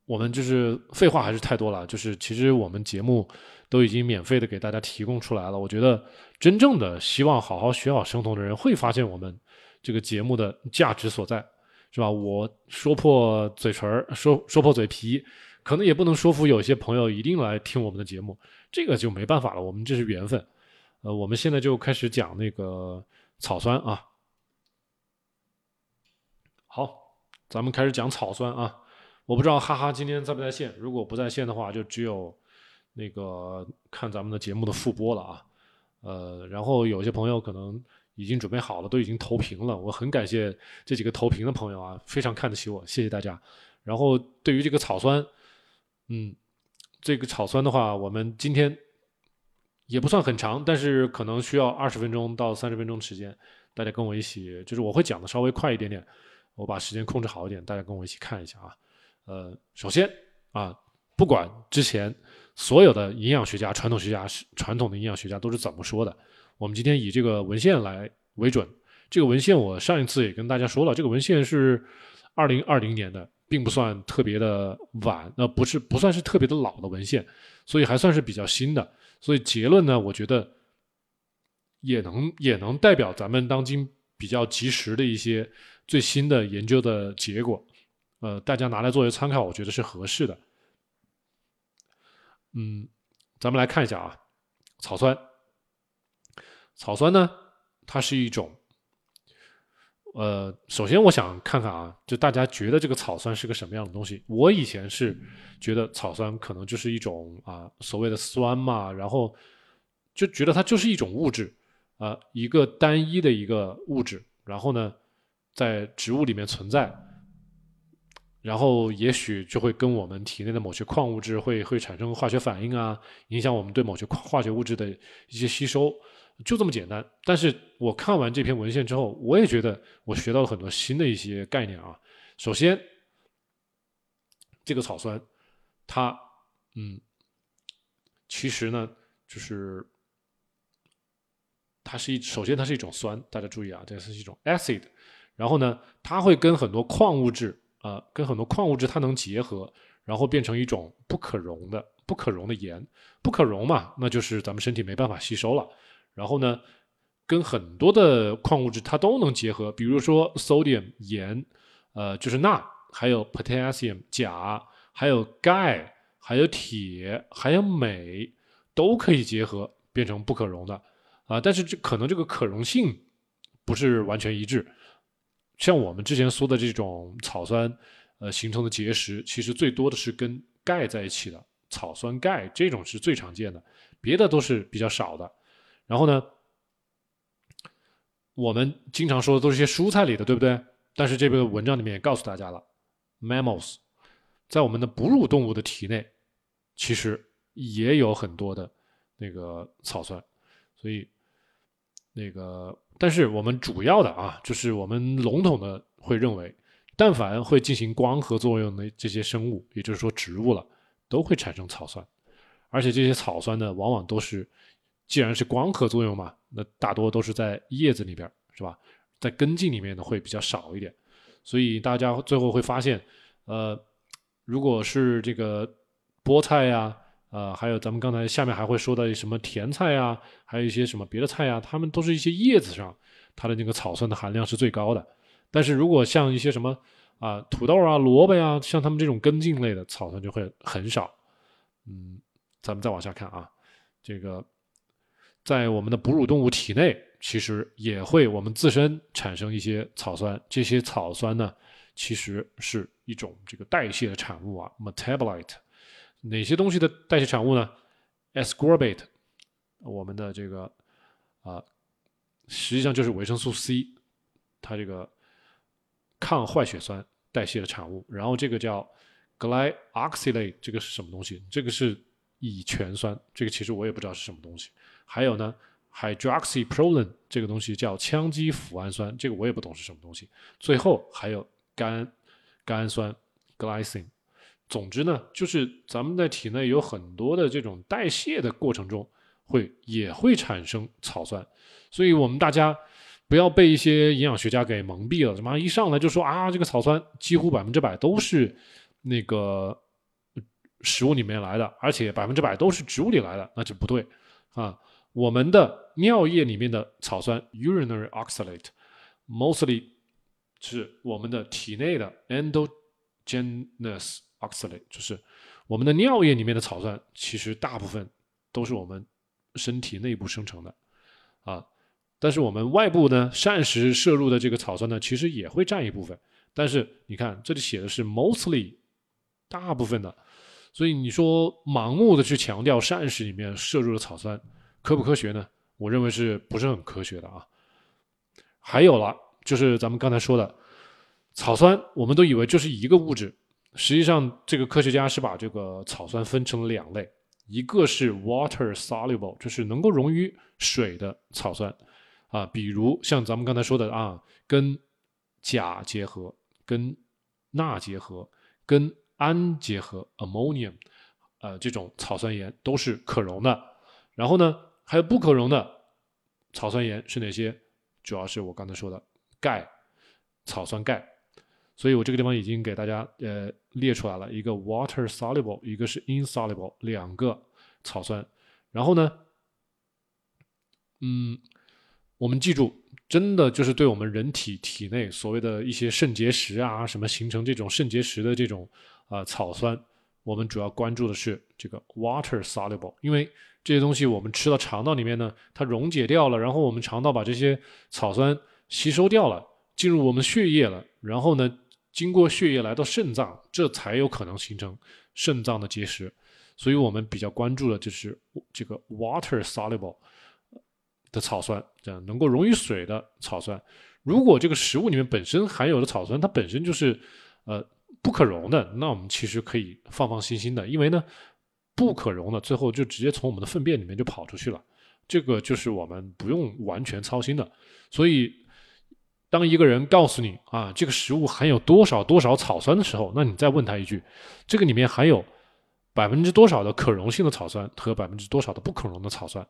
Speaker 1: 我们就是废话还是太多了，就是其实我们节目都已经免费的给大家提供出来了。我觉得真正的希望好好学好生酮的人会发现我们这个节目的价值所在，是吧？我说破嘴唇儿，说说破嘴皮，可能也不能说服有些朋友一定来听我们的节目，这个就没办法了。我们这是缘分。呃，我们现在就开始讲那个草酸啊。好，咱们开始讲草酸啊。我不知道哈哈今天在不在线，如果不在线的话，就只有那个看咱们的节目的复播了啊。呃，然后有些朋友可能已经准备好了，都已经投屏了，我很感谢这几个投屏的朋友啊，非常看得起我，谢谢大家。然后对于这个草酸，嗯，这个草酸的话，我们今天也不算很长，但是可能需要二十分钟到三十分钟的时间，大家跟我一起，就是我会讲的稍微快一点点，我把时间控制好一点，大家跟我一起看一下啊。呃，首先啊，不管之前所有的营养学家、传统学家、传统的营养学家都是怎么说的，我们今天以这个文献来为准。这个文献我上一次也跟大家说了，这个文献是二零二零年的，并不算特别的晚，那不是不算是特别的老的文献，所以还算是比较新的。所以结论呢，我觉得也能也能代表咱们当今比较及时的一些最新的研究的结果。呃，大家拿来作为参考，我觉得是合适的。嗯，咱们来看一下啊，草酸。草酸呢，它是一种呃，首先我想看看啊，就大家觉得这个草酸是个什么样的东西？我以前是觉得草酸可能就是一种啊所谓的酸嘛，然后就觉得它就是一种物质啊，一个单一的一个物质，然后呢，在植物里面存在，然后也许就会跟我们体内的某些矿物质会会产生化学反应啊，影响我们对某些化学物质的一些吸收。就这么简单，但是我看完这篇文献之后，我也觉得我学到了很多新的一些概念啊。首先，这个草酸，它，嗯，其实呢，就是它是一，首先它是一种酸，大家注意啊，这是一种 acid。然后呢，它会跟很多矿物质呃，跟很多矿物质它能结合，然后变成一种不可溶的、不可溶的盐。不可溶嘛，那就是咱们身体没办法吸收了。然后呢，跟很多的矿物质它都能结合，比如说 sodium 盐，呃，就是钠，还有 potassium 钾，还有钙，还有铁，还有镁，都可以结合变成不可溶的啊。但是这可能这个可溶性不是完全一致。像我们之前说的这种草酸，呃，形成的结石，其实最多的是跟钙在一起的草酸钙，这种是最常见的，别的都是比较少的。然后呢，我们经常说的都是些蔬菜里的，对不对？但是这个文章里面也告诉大家了，mammals 在我们的哺乳动物的体内，其实也有很多的那个草酸，所以那个，但是我们主要的啊，就是我们笼统的会认为，但凡会进行光合作用的这些生物，也就是说植物了，都会产生草酸，而且这些草酸呢，往往都是。既然是光合作用嘛，那大多都是在叶子里边，是吧？在根茎里面呢会比较少一点，所以大家最后会发现，呃，如果是这个菠菜呀，呃，还有咱们刚才下面还会说到什么甜菜啊，还有一些什么别的菜啊，它们都是一些叶子上它的那个草酸的含量是最高的。但是如果像一些什么啊土豆啊、萝卜呀，像它们这种根茎类的草酸就会很少。嗯，咱们再往下看啊，这个。在我们的哺乳动物体内，其实也会我们自身产生一些草酸。这些草酸呢，其实是一种这个代谢的产物啊，metabolite。哪些东西的代谢产物呢？ascorbate，我们的这个啊，实际上就是维生素 C，它这个抗坏血酸代谢的产物。然后这个叫 glyoxylate，这个是什么东西？这个是乙醛酸，这个其实我也不知道是什么东西。还有呢，hydroxyproline 这个东西叫羟基脯氨酸，这个我也不懂是什么东西。最后还有甘甘氨酸 glycine。总之呢，就是咱们在体内有很多的这种代谢的过程中，会也会产生草酸。所以我们大家不要被一些营养学家给蒙蔽了，什么一上来就说啊，这个草酸几乎百分之百都是那个食物里面来的，而且百分之百都是植物里来的，那就不对啊。我们的尿液里面的草酸 （urinary oxalate）mostly 是我们的体内的 endogenous oxalate，就是我们的尿液里面的草酸，其实大部分都是我们身体内部生成的啊。但是我们外部呢，膳食摄入的这个草酸呢，其实也会占一部分。但是你看这里写的是 mostly，大部分的，所以你说盲目的去强调膳食里面摄入的草酸。科不科学呢？我认为是不是很科学的啊？还有了，就是咱们刚才说的草酸，我们都以为就是一个物质，实际上这个科学家是把这个草酸分成了两类，一个是 water soluble，就是能够溶于水的草酸啊，比如像咱们刚才说的啊，跟钾结合、跟钠结合、跟氨结合 （ammonium），呃，这种草酸盐都是可溶的。然后呢？还有不可溶的草酸盐是哪些？主要是我刚才说的钙、草酸钙。所以我这个地方已经给大家呃列出来了一个 water soluble，一个是 insoluble，两个草酸。然后呢，嗯，我们记住，真的就是对我们人体体内所谓的一些肾结石啊，什么形成这种肾结石的这种啊草酸，我们主要关注的是这个 water soluble，因为。这些东西我们吃到肠道里面呢，它溶解掉了，然后我们肠道把这些草酸吸收掉了，进入我们血液了，然后呢，经过血液来到肾脏，这才有可能形成肾脏的结石。所以我们比较关注的就是这个 water soluble 的草酸，这样能够溶于水的草酸。如果这个食物里面本身含有的草酸，它本身就是呃不可溶的，那我们其实可以放放心心的，因为呢，不可溶的最后就直接从我们的粪便里面就跑出去了，这个就是我们不用完全操心的。所以，当一个人告诉你啊这个食物含有多少多少草酸的时候，那你再问他一句，这个里面含有。百分之多少的可溶性的草酸和百分之多少的不可溶的草酸，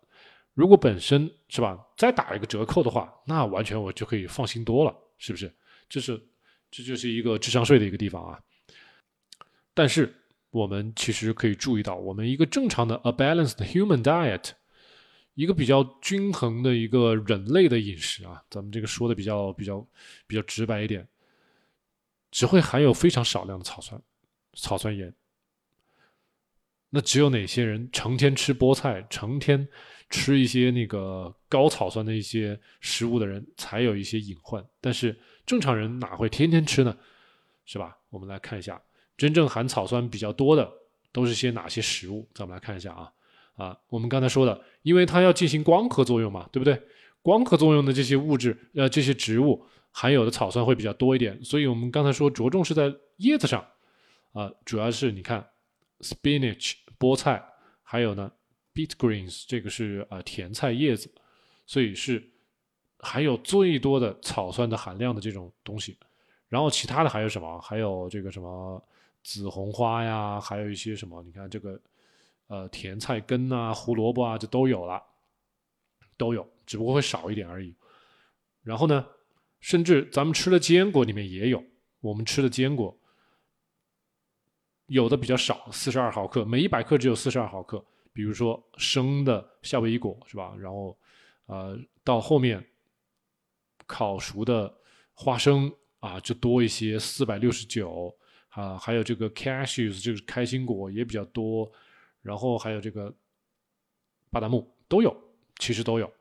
Speaker 1: 如果本身是吧，再打一个折扣的话，那完全我就可以放心多了，是不是？这是这就是一个智商税的一个地方啊。但是我们其实可以注意到，我们一个正常的 a balanced human diet，一个比较均衡的一个人类的饮食啊，咱们这个说的比较比较比较直白一点，只会含有非常少量的草酸、草酸盐。那只有哪些人成天吃菠菜，成天吃一些那个高草酸的一些食物的人，才有一些隐患。但是正常人哪会天天吃呢？是吧？我们来看一下，真正含草酸比较多的都是些哪些食物？咱们来看一下啊啊，我们刚才说的，因为它要进行光合作用嘛，对不对？光合作用的这些物质，呃，这些植物含有的草酸会比较多一点，所以我们刚才说着重是在叶子上啊，主要是你看。spinach 菠菜，还有呢，beet greens 这个是呃甜菜叶子，所以是含有最多的草酸的含量的这种东西。然后其他的还有什么？还有这个什么紫红花呀，还有一些什么？你看这个呃甜菜根啊、胡萝卜啊，这都有了，都有，只不过会少一点而已。然后呢，甚至咱们吃的坚果里面也有，我们吃的坚果。有的比较少，四十二毫克，每一百克只有四十二毫克。比如说生的夏威夷果是吧？然后，呃，到后面烤熟的花生啊，就多一些，四百六十九啊。还有这个 cashews，就是开心果也比较多。然后还有这个巴旦木都有，其实都有。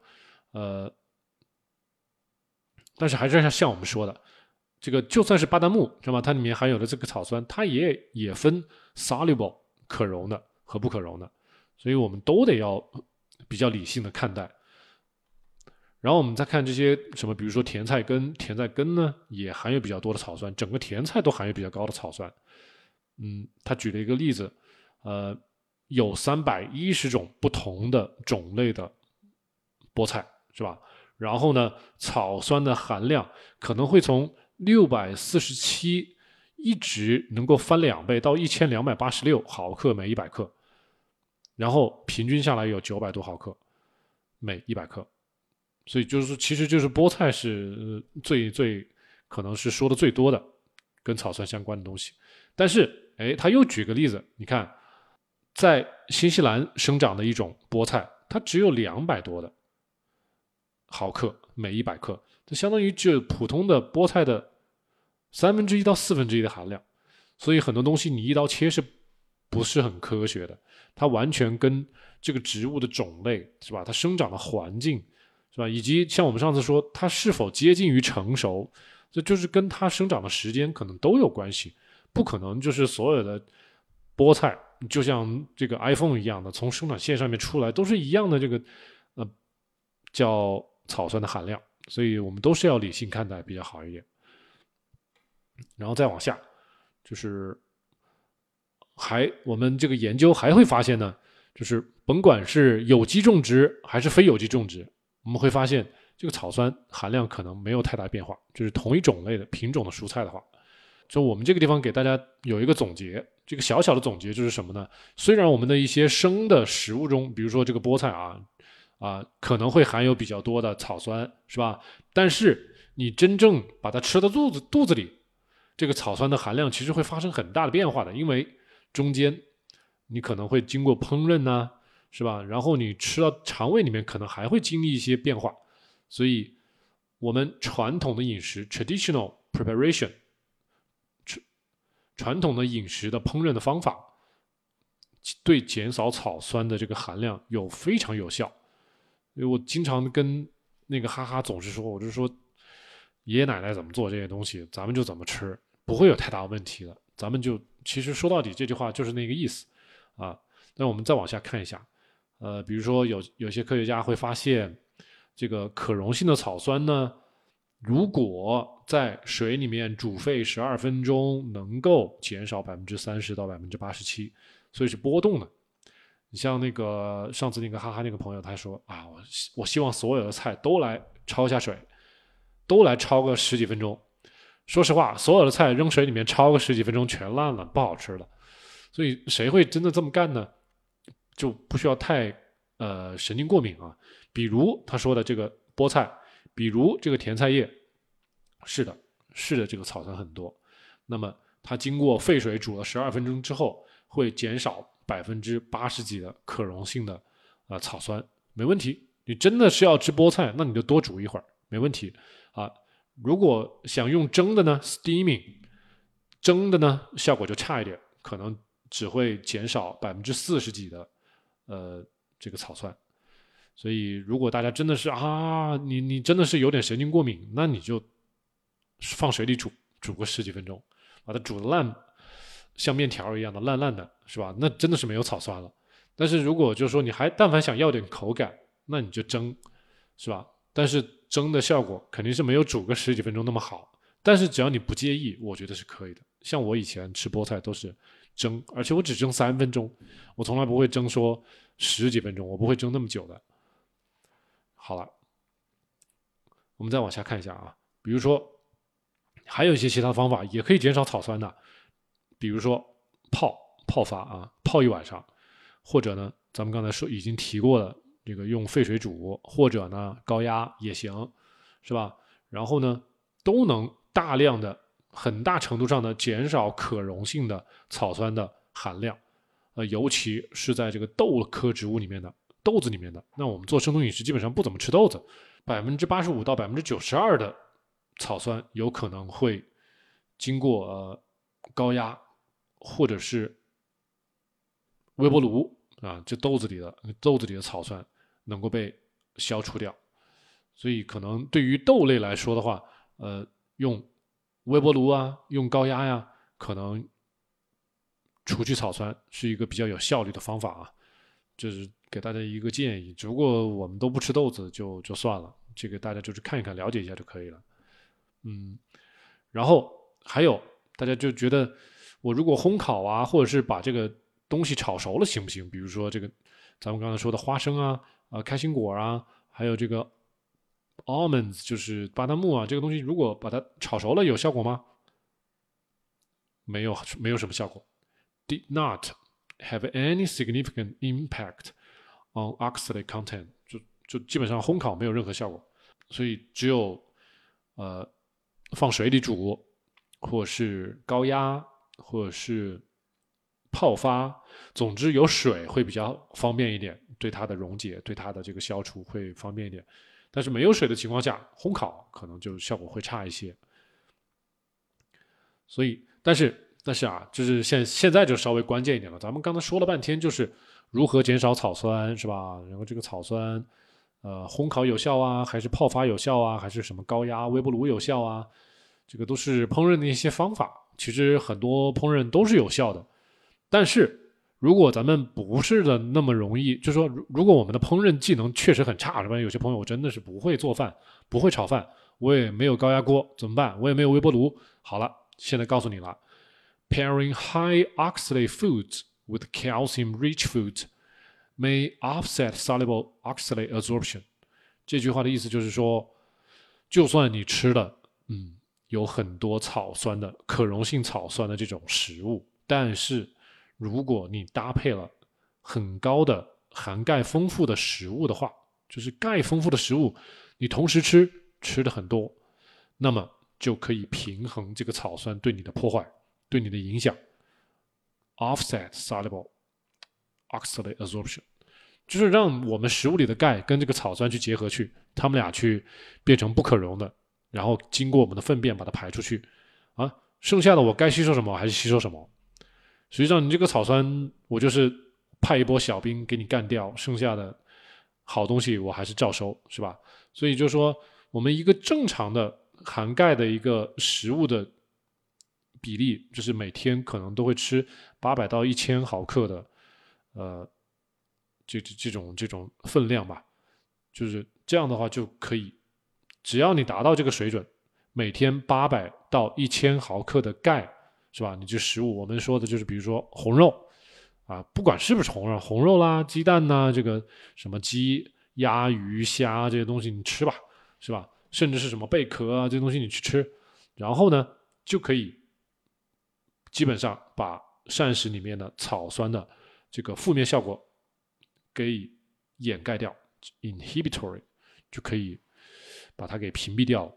Speaker 1: 呃，但是还是像像我们说的。这个就算是巴旦木，知道吗？它里面含有的这个草酸，它也也分 soluble 可溶的和不可溶的，所以我们都得要比较理性的看待。然后我们再看这些什么，比如说甜菜根，甜菜根呢也含有比较多的草酸，整个甜菜都含有比较高的草酸。嗯，他举了一个例子，呃，有三百一十种不同的种类的菠菜，是吧？然后呢，草酸的含量可能会从六百四十七，一直能够翻两倍到一千两百八十六毫克每一百克，然后平均下来有九百多毫克每一百克，所以就是，其实就是菠菜是最最可能是说的最多的跟草酸相关的东西。但是，哎，他又举个例子，你看，在新西兰生长的一种菠菜，它只有两百多的毫克每一百克。这相当于就普通的菠菜的三分之一到四分之一的含量，所以很多东西你一刀切是不是很科学的？它完全跟这个植物的种类是吧？它生长的环境是吧？以及像我们上次说它是否接近于成熟，这就是跟它生长的时间可能都有关系。不可能就是所有的菠菜就像这个 iPhone 一样的从生产线上面出来都是一样的这个呃叫草酸的含量。所以我们都是要理性看待比较好一点，然后再往下，就是还我们这个研究还会发现呢，就是甭管是有机种植还是非有机种植，我们会发现这个草酸含量可能没有太大变化。就是同一种类的品种的蔬菜的话，就我们这个地方给大家有一个总结，这个小小的总结就是什么呢？虽然我们的一些生的食物中，比如说这个菠菜啊。啊，可能会含有比较多的草酸，是吧？但是你真正把它吃到肚子肚子里，这个草酸的含量其实会发生很大的变化的，因为中间你可能会经过烹饪呢，是吧？然后你吃到肠胃里面，可能还会经历一些变化。所以，我们传统的饮食 （traditional preparation） 传统的饮食的烹饪的方法，对减少草酸的这个含量有非常有效。因为我经常跟那个哈哈总是说，我就说，爷爷奶奶怎么做这些东西，咱们就怎么吃，不会有太大问题的。咱们就其实说到底，这句话就是那个意思啊。那我们再往下看一下，呃，比如说有有些科学家会发现，这个可溶性的草酸呢，如果在水里面煮沸十二分钟，能够减少百分之三十到百分之八十七，所以是波动的。你像那个上次那个哈哈那个朋友，他说啊，我我希望所有的菜都来焯一下水，都来焯个十几分钟。说实话，所有的菜扔水里面焯个十几分钟全烂了，不好吃了。所以谁会真的这么干呢？就不需要太呃神经过敏啊。比如他说的这个菠菜，比如这个甜菜叶，是的，是的，这个草酸很多。那么它经过沸水煮了十二分钟之后，会减少百分之八十几的可溶性的啊草酸，没问题。你真的是要吃菠菜，那你就多煮一会儿，没问题啊。如果想用蒸的呢，steaming，蒸的呢效果就差一点，可能只会减少百分之四十几的，呃，这个草酸。所以如果大家真的是啊，你你真的是有点神经过敏，那你就放水里煮，煮个十几分钟，把它煮的烂，像面条一样的烂烂的，是吧？那真的是没有草酸了。但是如果就是说你还但凡想要点口感，那你就蒸，是吧？但是蒸的效果肯定是没有煮个十几分钟那么好，但是只要你不介意，我觉得是可以的。像我以前吃菠菜都是蒸，而且我只蒸三分钟，我从来不会蒸说十几分钟，我不会蒸那么久的。好了，我们再往下看一下啊，比如说还有一些其他方法也可以减少草酸的，比如说泡泡发啊，泡一晚上，或者呢，咱们刚才说已经提过了。这个用沸水煮，或者呢高压也行，是吧？然后呢，都能大量的、很大程度上的减少可溶性的草酸的含量，呃，尤其是在这个豆科植物里面的豆子里面的。那我们做生酮饮食基本上不怎么吃豆子，百分之八十五到百分之九十二的草酸有可能会经过呃高压或者是微波炉啊，这豆子里的豆子里的草酸。能够被消除掉，所以可能对于豆类来说的话，呃，用微波炉啊，用高压呀，可能除去草酸是一个比较有效率的方法啊。就是给大家一个建议，只不过我们都不吃豆子，就就算了，这个大家就是看一看，了解一下就可以了。嗯，然后还有大家就觉得，我如果烘烤啊，或者是把这个东西炒熟了行不行？比如说这个咱们刚才说的花生啊。啊，开心果啊，还有这个 almonds，就是巴旦木啊，这个东西如果把它炒熟了，有效果吗？没有，没有什么效果。Did not have any significant impact on oxalate content，就就基本上烘烤没有任何效果，所以只有呃放水里煮，或者是高压，或者是泡发，总之有水会比较方便一点。对它的溶解，对它的这个消除会方便一点，但是没有水的情况下，烘烤可能就效果会差一些。所以，但是，但是啊，就是现现在就稍微关键一点了。咱们刚才说了半天，就是如何减少草酸，是吧？然后这个草酸，呃，烘烤有效啊，还是泡发有效啊，还是什么高压微波炉有效啊？这个都是烹饪的一些方法。其实很多烹饪都是有效的，但是。如果咱们不是的那么容易，就说，如如果我们的烹饪技能确实很差，是吧？有些朋友我真的是不会做饭，不会炒饭，我也没有高压锅，怎么办？我也没有微波炉。好了，现在告诉你了，pairing high oxalate foods with calcium-rich foods may offset soluble oxalate absorption。这句话的意思就是说，就算你吃了，嗯，有很多草酸的可溶性草酸的这种食物，但是如果你搭配了很高的含钙丰富的食物的话，就是钙丰富的食物，你同时吃吃的很多，那么就可以平衡这个草酸对你的破坏、对你的影响，offset soluble oxalate absorption，就是让我们食物里的钙跟这个草酸去结合去，它们俩去变成不可溶的，然后经过我们的粪便把它排出去，啊，剩下的我该吸收什么还是吸收什么。实际上，你这个草酸，我就是派一波小兵给你干掉，剩下的好东西我还是照收，是吧？所以就说，我们一个正常的含钙的一个食物的比例，就是每天可能都会吃八百到一千毫克的，呃，这这这种这种分量吧，就是这样的话就可以，只要你达到这个水准，每天八百到一千毫克的钙，是吧？你这食物，我们说的就是比如说红肉啊，不管是不是红肉，红肉啦、鸡蛋呐，这个什么鸡、鸭、鱼、虾这些东西你吃吧，是吧？甚至是什么贝壳啊这些东西你去吃，然后呢就可以基本上把膳食里面的草酸的这个负面效果给掩盖掉，inhibitory 就可以把它给屏蔽掉。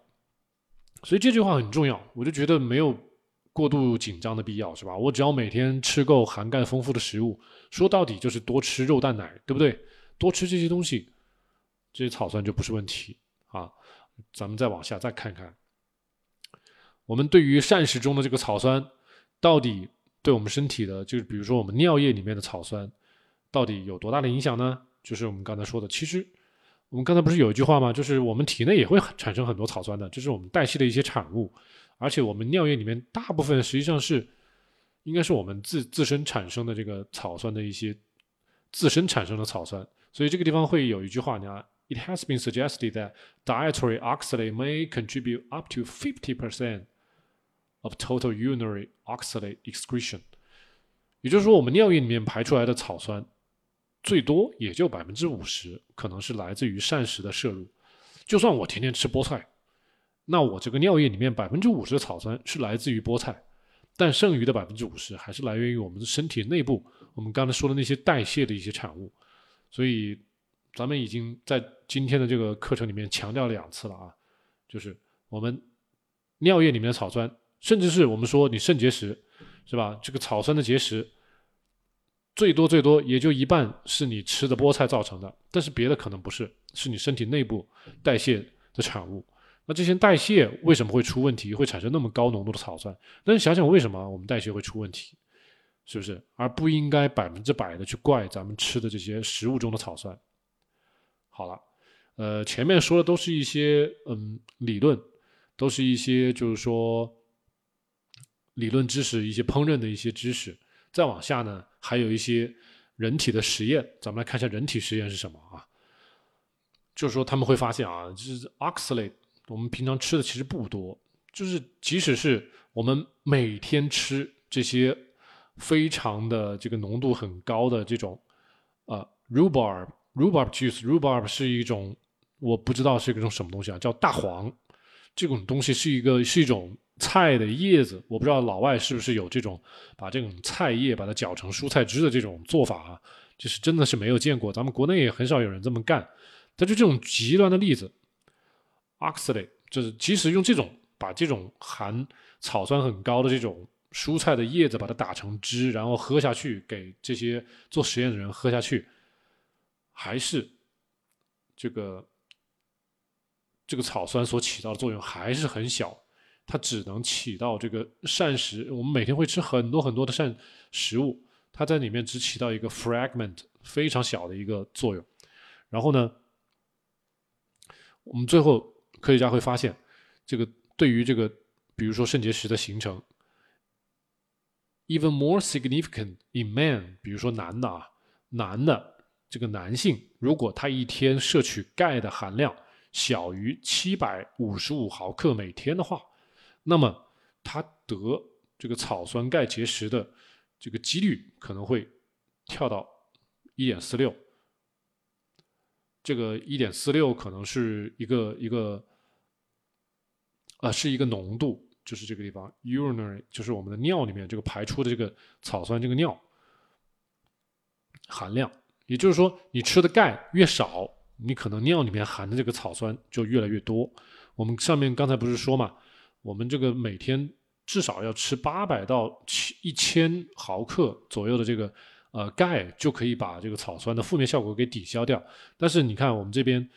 Speaker 1: 所以这句话很重要，我就觉得没有过度紧张的必要，是吧？我只要每天吃够含钙丰富的食物，说到底就是多吃肉蛋奶，对不对？多吃这些东西，这些草酸就不是问题啊。咱们再往下再看看，我们对于膳食中的这个草酸，到底对我们身体的，就是比如说我们尿液里面的草酸，到底有多大的影响呢？就是我们刚才说的，其实我们刚才不是有一句话吗？就是我们体内也会产生很多草酸的，这是我们代谢的一些产物，而且我们尿液里面大部分实际上是，应该是我们自自身产生的这个草酸的一些自身产生的草酸，所以这个地方会有一句话，你看。It has been suggested that dietary oxalate may contribute up to 50% of total urinary oxalate excretion。也就是说，我们尿液里面排出来的草酸，最多也就百分之五十可能是来自于膳食的摄入。就算我天天吃菠菜，那我这个尿液里面百分之五十的草酸是来自于菠菜，但剩余的百分之五十还是来源于我们的身体内部，我们刚才说的那些代谢的一些产物。所以。咱们已经在今天的这个课程里面强调两次了啊，就是我们尿液里面的草酸，甚至是我们说你肾结石，是吧？这个草酸的结石，最多最多也就一半是你吃的菠菜造成的，但是别的可能不是，是你身体内部代谢的产物。那这些代谢为什么会出问题，会产生那么高浓度的草酸？那你想想为什么我们代谢会出问题，是不是？而不应该百分之百的去怪咱们吃的这些食物中的草酸。好了，呃，前面说的都是一些嗯理论，都是一些就是说理论知识，一些烹饪的一些知识。再往下呢，还有一些人体的实验，咱们来看一下人体实验是什么啊？就是说他们会发现啊，就是 oxalate，我们平常吃的其实不多，就是即使是我们每天吃这些非常的这个浓度很高的这种呃 rhubarb。rhubarb juice，rhubarb 是一种我不知道是一种什么东西啊，叫大黄。这种东西是一个是一种菜的叶子，我不知道老外是不是有这种把这种菜叶把它搅成蔬菜汁的这种做法啊，就是真的是没有见过，咱们国内也很少有人这么干。但就这种极端的例子，oxalate 就是即使用这种把这种含草酸很高的这种蔬菜的叶子把它打成汁，然后喝下去，给这些做实验的人喝下去。还是这个这个草酸所起到的作用还是很小，它只能起到这个膳食。我们每天会吃很多很多的膳食物，它在里面只起到一个 fragment 非常小的一个作用。然后呢，我们最后科学家会发现，这个对于这个比如说肾结石的形成，even more significant in men，比如说男的啊，男的。这个男性如果他一天摄取钙的含量小于七百五十五毫克每天的话，那么他得这个草酸钙结石的这个几率可能会跳到一点四六。这个一点四六可能是一个一个啊，是一个浓度，就是这个地方 urinary，就是我们的尿里面这个排出的这个草酸这个尿含量。也就是说，你吃的钙越少，你可能尿里面含的这个草酸就越来越多。我们上面刚才不是说嘛，我们这个每天至少要吃八百到七一千毫克左右的这个呃钙，就可以把这个草酸的负面效果给抵消掉。但是你看我们这边，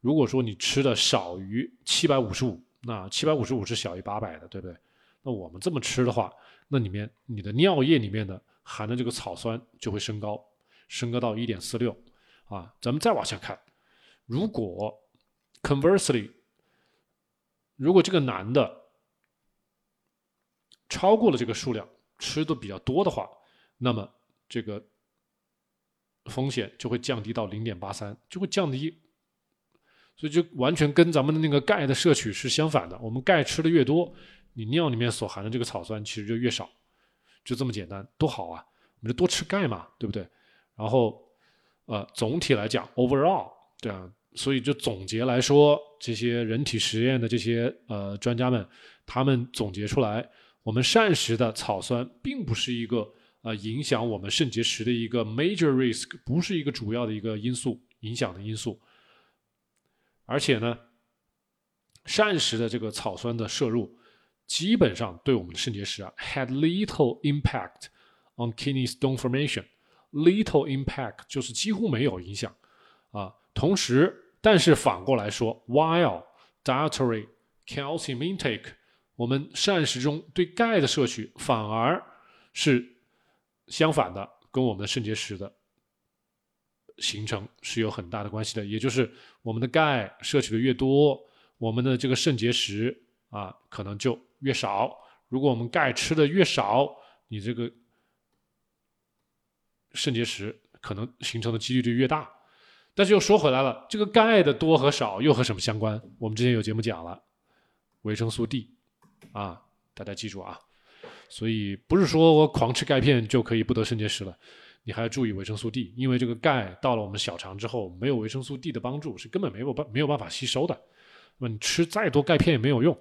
Speaker 1: 如果说你吃的少于七百五十五，那七百五十五是小于八百的，对不对？那我们这么吃的话，那里面你的尿液里面的含的这个草酸就会升高。升高到一点四六，啊，咱们再往下看，如果 conversely，如果这个男的超过了这个数量，吃的比较多的话，那么这个风险就会降低到零点八三，就会降低。所以就完全跟咱们的那个钙的摄取是相反的。我们钙吃的越多，你尿里面所含的这个草酸其实就越少，就这么简单，多好啊！我们就多吃钙嘛，对不对？然后，呃，总体来讲，overall，这样，所以就总结来说，这些人体实验的这些呃专家们，他们总结出来，我们膳食的草酸并不是一个呃影响我们肾结石的一个 major risk，不是一个主要的一个因素影响的因素。而且呢，膳食的这个草酸的摄入，基本上对我们的肾结石啊，had little impact on kidney stone formation。little impact 就是几乎没有影响啊。同时，但是反过来说，while dietary calcium intake，我们膳食中对钙的摄取反而是相反的，跟我们的肾结石的。形成是有很大的关系的，也就是我们的钙摄取的越多，我们的这个肾结石啊可能就越少。如果我们钙吃的越少，你这个肾结石可能形成的几率就越大。但是又说回来了，这个钙的多和少又和什么相关？我们之前有节目讲了，维生素 D 啊，大家记住啊。所以不是说我狂吃钙片就可以不得肾结石了。你还要注意维生素 D，因为这个钙到了我们小肠之后，没有维生素 D 的帮助，是根本没有办没有办法吸收的。那么你吃再多钙片也没有用，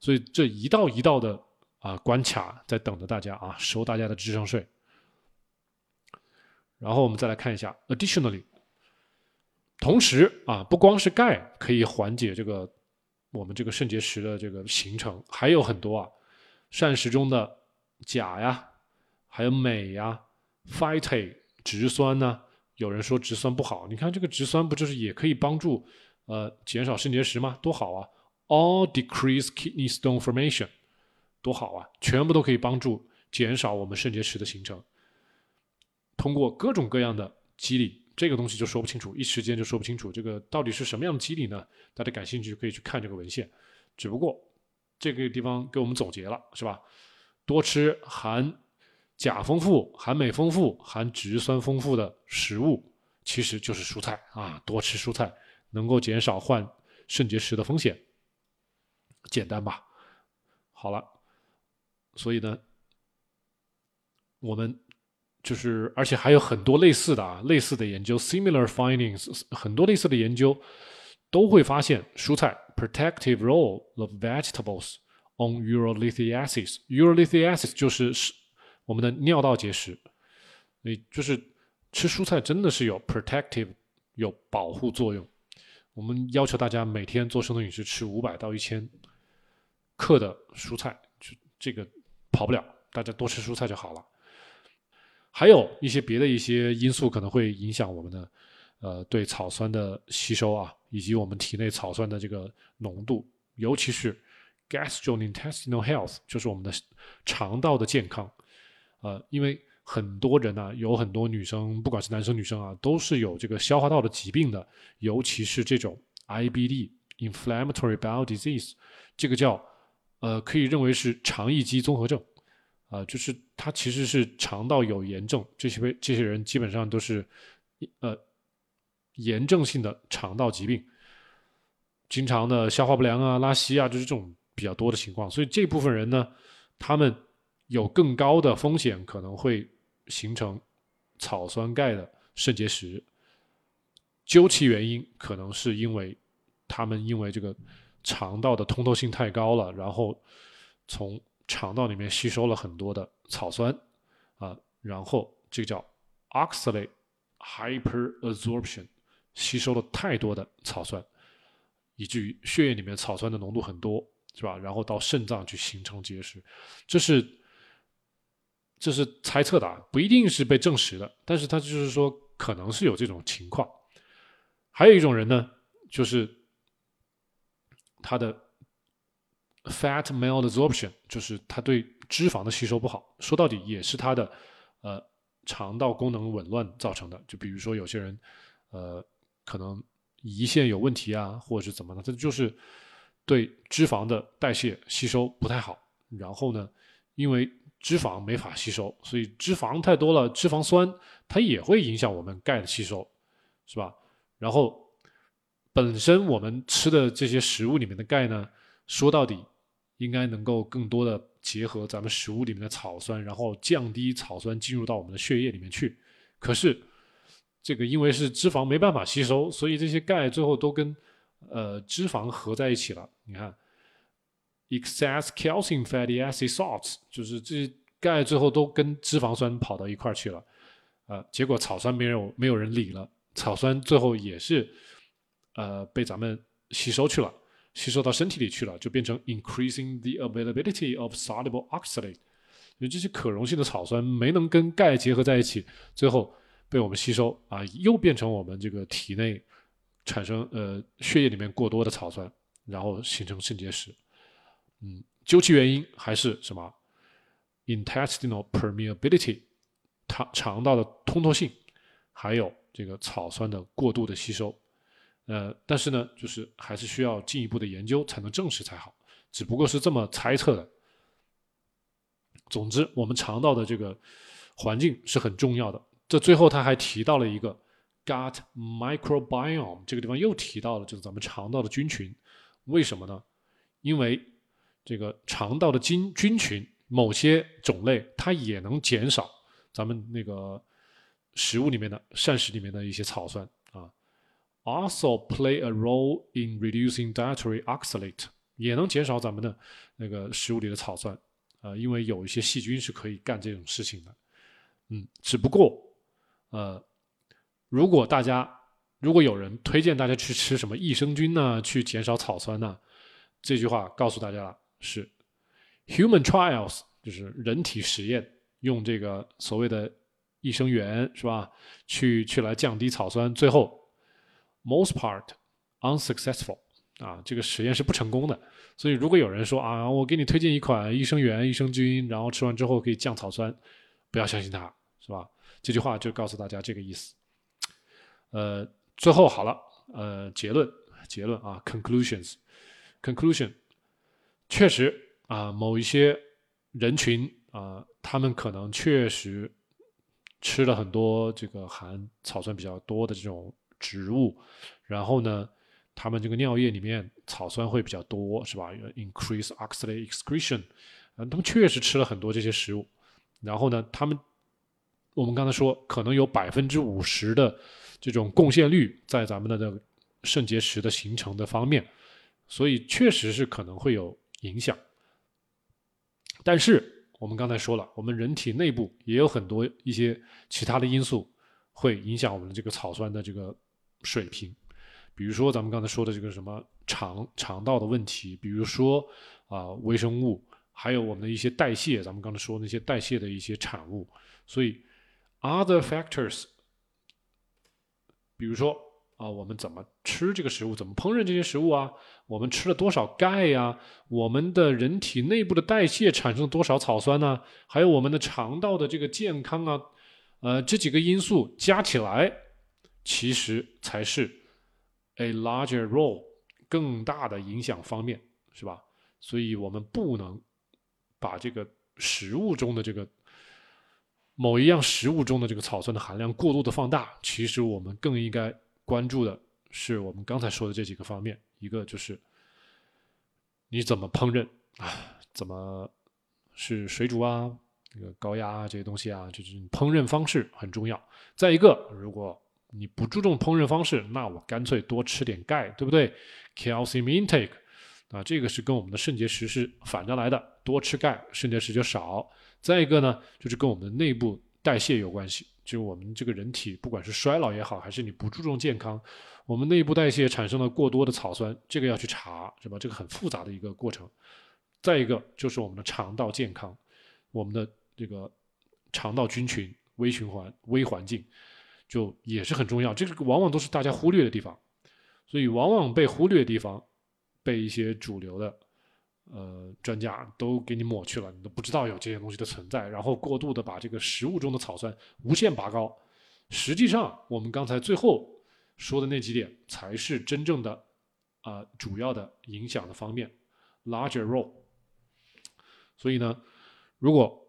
Speaker 1: 所以这一道一道的啊关卡在等着大家啊，收大家的智商税。然后我们再来看一下，additionally，同时啊，不光是钙可以缓解这个我们这个肾结石的这个形成，还有很多啊，膳食中的钾呀，还有镁呀。Phytate 植酸呢？有人说植酸不好，你看这个植酸不就是也可以帮助呃减少肾结石吗？多好啊！All decrease kidney stone formation，多好啊！全部都可以帮助减少我们肾结石的形成。通过各种各样的机理，这个东西就说不清楚，一时间就说不清楚。这个到底是什么样的机理呢？大家感兴趣可以去看这个文献。只不过这个地方给我们总结了，是吧？多吃含。钾丰富、含镁丰富、含植酸丰富的食物，其实就是蔬菜啊！多吃蔬菜能够减少患肾结石的风险，简单吧？好了，所以呢，我们就是而且还有很多类似的啊，类似的研究，similar findings，很多类似的研究都会发现蔬菜 protective role of vegetables on urolithiasis。urolithiasis 就是是。我们的尿道结石，你就是吃蔬菜真的是有 protective 有保护作用。我们要求大家每天做生酮饮食，吃五百到一千克的蔬菜，就这个跑不了，大家多吃蔬菜就好了。还有一些别的一些因素可能会影响我们的呃对草酸的吸收啊，以及我们体内草酸的这个浓度，尤其是 gastrointestinal health，就是我们的肠道的健康。呃，因为很多人呢，有很多女生，不管是男生女生啊，都是有这个消化道的疾病的，尤其是这种 IBD（Inflammatory Bowel Disease），这个叫呃，可以认为是肠易激综合症，啊，就是它其实是肠道有炎症，这些这些人基本上都是呃炎症性的肠道疾病，经常的消化不良啊、拉稀啊，就是这种比较多的情况，所以这部分人呢，他们。有更高的风险可能会形成草酸钙的肾结石，究其原因，可能是因为他们因为这个肠道的通透性太高了，然后从肠道里面吸收了很多的草酸啊，然后这个叫 oxalate hyperabsorption，吸收了太多的草酸，以至于血液里面草酸的浓度很多，是吧？然后到肾脏去形成结石，这是。这是猜测的，不一定是被证实的，但是他就是说可能是有这种情况。还有一种人呢，就是他的 fat malabsorption，就是他对脂肪的吸收不好，说到底也是他的呃肠道功能紊乱造成的。就比如说有些人呃可能胰腺有问题啊，或者是怎么的，这就是对脂肪的代谢吸收不太好。然后呢，因为脂肪没法吸收，所以脂肪太多了，脂肪酸它也会影响我们钙的吸收，是吧？然后本身我们吃的这些食物里面的钙呢，说到底应该能够更多的结合咱们食物里面的草酸，然后降低草酸进入到我们的血液里面去。可是这个因为是脂肪没办法吸收，所以这些钙最后都跟呃脂肪合在一起了。你看，excess calcium fatty acid salts，就是这钙最后都跟脂肪酸跑到一块儿去了，呃，结果草酸没有没有人理了。草酸最后也是，呃，被咱们吸收去了，吸收到身体里去了，就变成 increasing the availability of soluble oxalate。就这些可溶性的草酸没能跟钙结合在一起，最后被我们吸收啊，又变成我们这个体内产生呃血液里面过多的草酸，然后形成肾结石。嗯，究其原因还是什么？intestinal permeability，肠肠道的通透性，还有。这个草酸的过度的吸收，呃，但是呢，就是还是需要进一步的研究才能证实才好，只不过是这么猜测的。总之，我们肠道的这个环境是很重要的。这最后他还提到了一个 gut microbiome，这个地方又提到了就是咱们肠道的菌群，为什么呢？因为这个肠道的菌菌群某些种类它也能减少咱们那个。食物里面的膳食里面的一些草酸，also play a role in reducing dietary oxalate，也能减少咱们的那个食物里的草酸啊，因为有一些细菌是可以干这种事情的，嗯，只不过呃，如果大家如果有人推荐大家去吃什么益生菌呢，去减少草酸呢，这句话告诉大家是 human trials，就是人体实验，用这个所谓的。益生元是吧？去去来降低草酸，最后 most part unsuccessful 啊，这个实验是不成功的。所以如果有人说啊，我给你推荐一款益生元、益生菌，然后吃完之后可以降草酸，不要相信他，是吧？这句话就告诉大家这个意思。呃，最后好了，呃，结论结论啊，conclusions conclusion，确实啊，某一些人群啊，他们可能确实。吃了很多这个含草酸比较多的这种植物，然后呢，他们这个尿液里面草酸会比较多，是吧？Increase oxalate excretion，嗯，他们确实吃了很多这些食物，然后呢，他们我们刚才说可能有百分之五十的这种贡献率在咱们的这个肾结石的形成的方面，所以确实是可能会有影响，但是。我们刚才说了，我们人体内部也有很多一些其他的因素会影响我们的这个草酸的这个水平，比如说咱们刚才说的这个什么肠肠道的问题，比如说啊微生物，还有我们的一些代谢，咱们刚才说那些代谢的一些产物，所以 other factors，比如说。啊，我们怎么吃这个食物？怎么烹饪这些食物啊？我们吃了多少钙呀？我们的人体内部的代谢产生了多少草酸呢？还有我们的肠道的这个健康啊，呃，这几个因素加起来，其实才是 a larger role 更大的影响方面，是吧？所以我们不能把这个食物中的这个某一样食物中的这个草酸的含量过度的放大。其实我们更应该。关注的是我们刚才说的这几个方面，一个就是你怎么烹饪啊，怎么是水煮啊，那个高压啊这些东西啊，就是烹饪方式很重要。再一个，如果你不注重烹饪方式，那我干脆多吃点钙，对不对？Calcium intake 啊，这个是跟我们的肾结石是反着来的，多吃钙，肾结石就少。再一个呢，就是跟我们的内部代谢有关系。就是我们这个人体，不管是衰老也好，还是你不注重健康，我们内部代谢产生了过多的草酸，这个要去查，是吧？这个很复杂的一个过程。再一个就是我们的肠道健康，我们的这个肠道菌群、微循环、微环境，就也是很重要。这个往往都是大家忽略的地方，所以往往被忽略的地方，被一些主流的。呃，专家都给你抹去了，你都不知道有这些东西的存在，然后过度的把这个食物中的草酸无限拔高。实际上，我们刚才最后说的那几点才是真正的啊、主要的影响的方面，larger role。所以呢，如果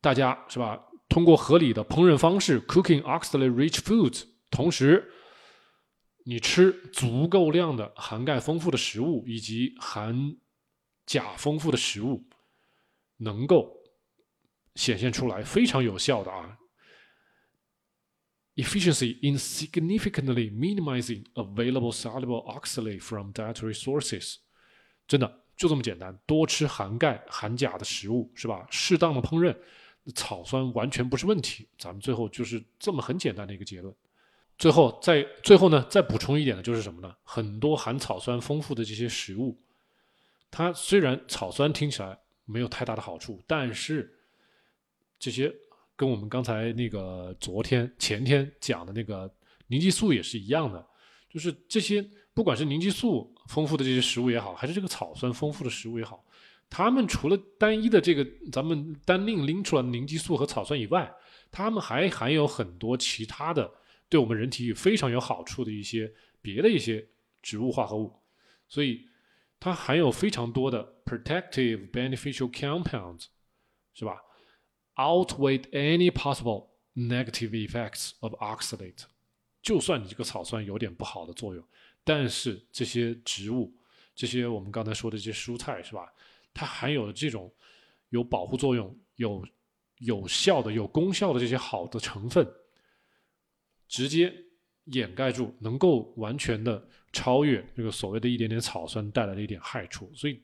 Speaker 1: 大家是吧，通过合理的烹饪方式 cooking oxalate-rich foods，同时你吃足够量的含钙丰富的食物以及含钾丰富的食物，能够显现出来非常有效的啊 efficiency in significantly minimizing available soluble oxalate from dietary sources。真的就这么简单，多吃含钙含钾的食物是吧？适当的烹饪，草酸完全不是问题。咱们最后就是这么很简单的一个结论。最后再最后呢，再补充一点的就是什么呢？很多含草酸丰富的这些食物，它虽然草酸听起来没有太大的好处，但是这些跟我们刚才那个昨天前天讲的那个凝激素也是一样的，就是这些不管是凝激素丰富的这些食物也好，还是这个草酸丰富的食物也好，它们除了单一的这个咱们单另拎出来凝激素和草酸以外，它们还含有很多其他的对我们人体非常有好处的一些别的一些植物化合物，所以它含有非常多的 protective beneficial compounds，是吧？outweigh any possible negative effects of oxalate。就算你这个草酸有点不好的作用，但是这些植物，这些我们刚才说的这些蔬菜，是吧？它含有这种有保护作用、有有效的、有功效的这些好的成分，直接掩盖住，能够完全的超越这个所谓的一点点草酸带来的一点害处。所以，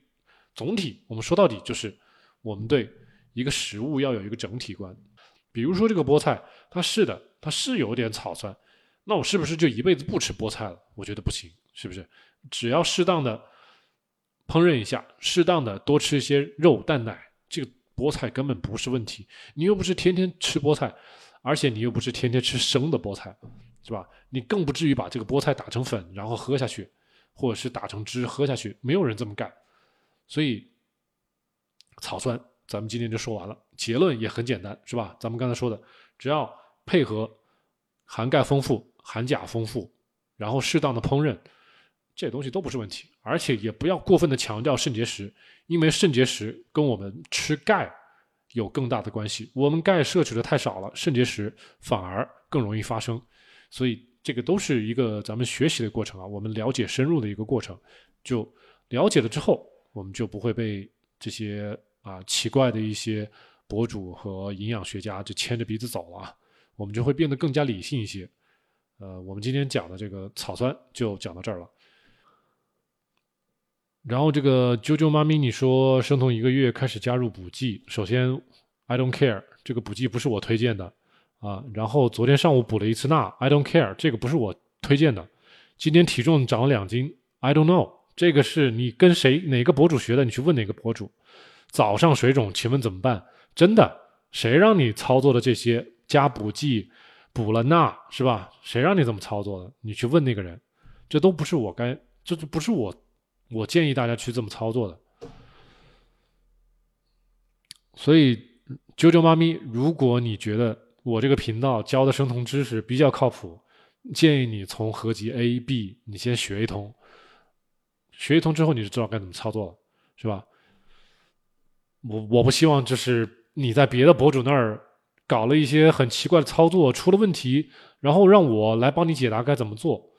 Speaker 1: 总体我们说到底就是，我们对一个食物要有一个整体观。比如说这个菠菜，它是的，它是有点草酸，那我是不是就一辈子不吃菠菜了？我觉得不行，是不是？只要适当的烹饪一下，适当的多吃一些肉蛋奶，这个菠菜根本不是问题。你又不是天天吃菠菜，而且你又不是天天吃生的菠菜，是吧？你更不至于把这个菠菜打成粉然后喝下去，或者是打成汁喝下去，没有人这么干。所以草酸，咱们今天就说完了，结论也很简单，是吧？咱们刚才说的，只要配合含钙丰富、含钾丰富，然后适当的烹饪，这些东西都不是问题。而且也不要过分的强调肾结石，因为肾结石跟我们吃钙有更大的关系。我们钙摄取的太少了，肾结石反而更容易发生。所以这个都是一个咱们学习的过程啊，我们了解深入的一个过程。就了解了之后，我们就不会被这些啊奇怪的一些博主和营养学家就牵着鼻子走了啊，我们就会变得更加理性一些。呃，我们今天讲的这个草酸就讲到这儿了。然后这个啾啾妈咪，你说生酮一个月开始加入补剂，首先 I don't care，这个补剂不是我推荐的啊。然后昨天上午补了一次钠，I don't care，这个不是我推荐的。今天体重长了两斤，I don't know，这个是你跟谁哪个博主学的？你去问哪个博主。早上水肿，请问怎么办？真的，谁让你操作的这些加补剂，补了钠是吧？谁让你这么操作的？你去问那个人，这都不是我该，这都不是我。我建议大家去这么操作的，所以啾啾妈咪，如果你觉得我这个频道教的生酮知识比较靠谱，建议你从合集 A、B 你先学一通，学一通之后你就知道该怎么操作了，是吧？我我不希望就是你在别的博主那儿搞了一些很奇怪的操作，出了问题，然后让我来帮你解答该怎么做。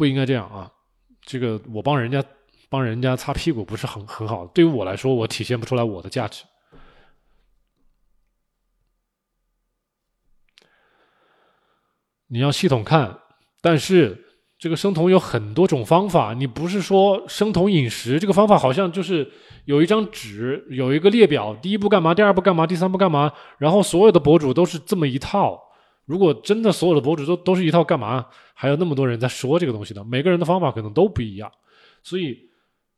Speaker 1: 不应该这样啊！这个我帮人家帮人家擦屁股不是很很好，对于我来说，我体现不出来我的价值。你要系统看，但是这个生酮有很多种方法，你不是说生酮饮食这个方法好像就是有一张纸，有一个列表，第一步干嘛，第二步干嘛，第三步干嘛，然后所有的博主都是这么一套。如果真的所有的博主都都是一套，干嘛还有那么多人在说这个东西呢？每个人的方法可能都不一样，所以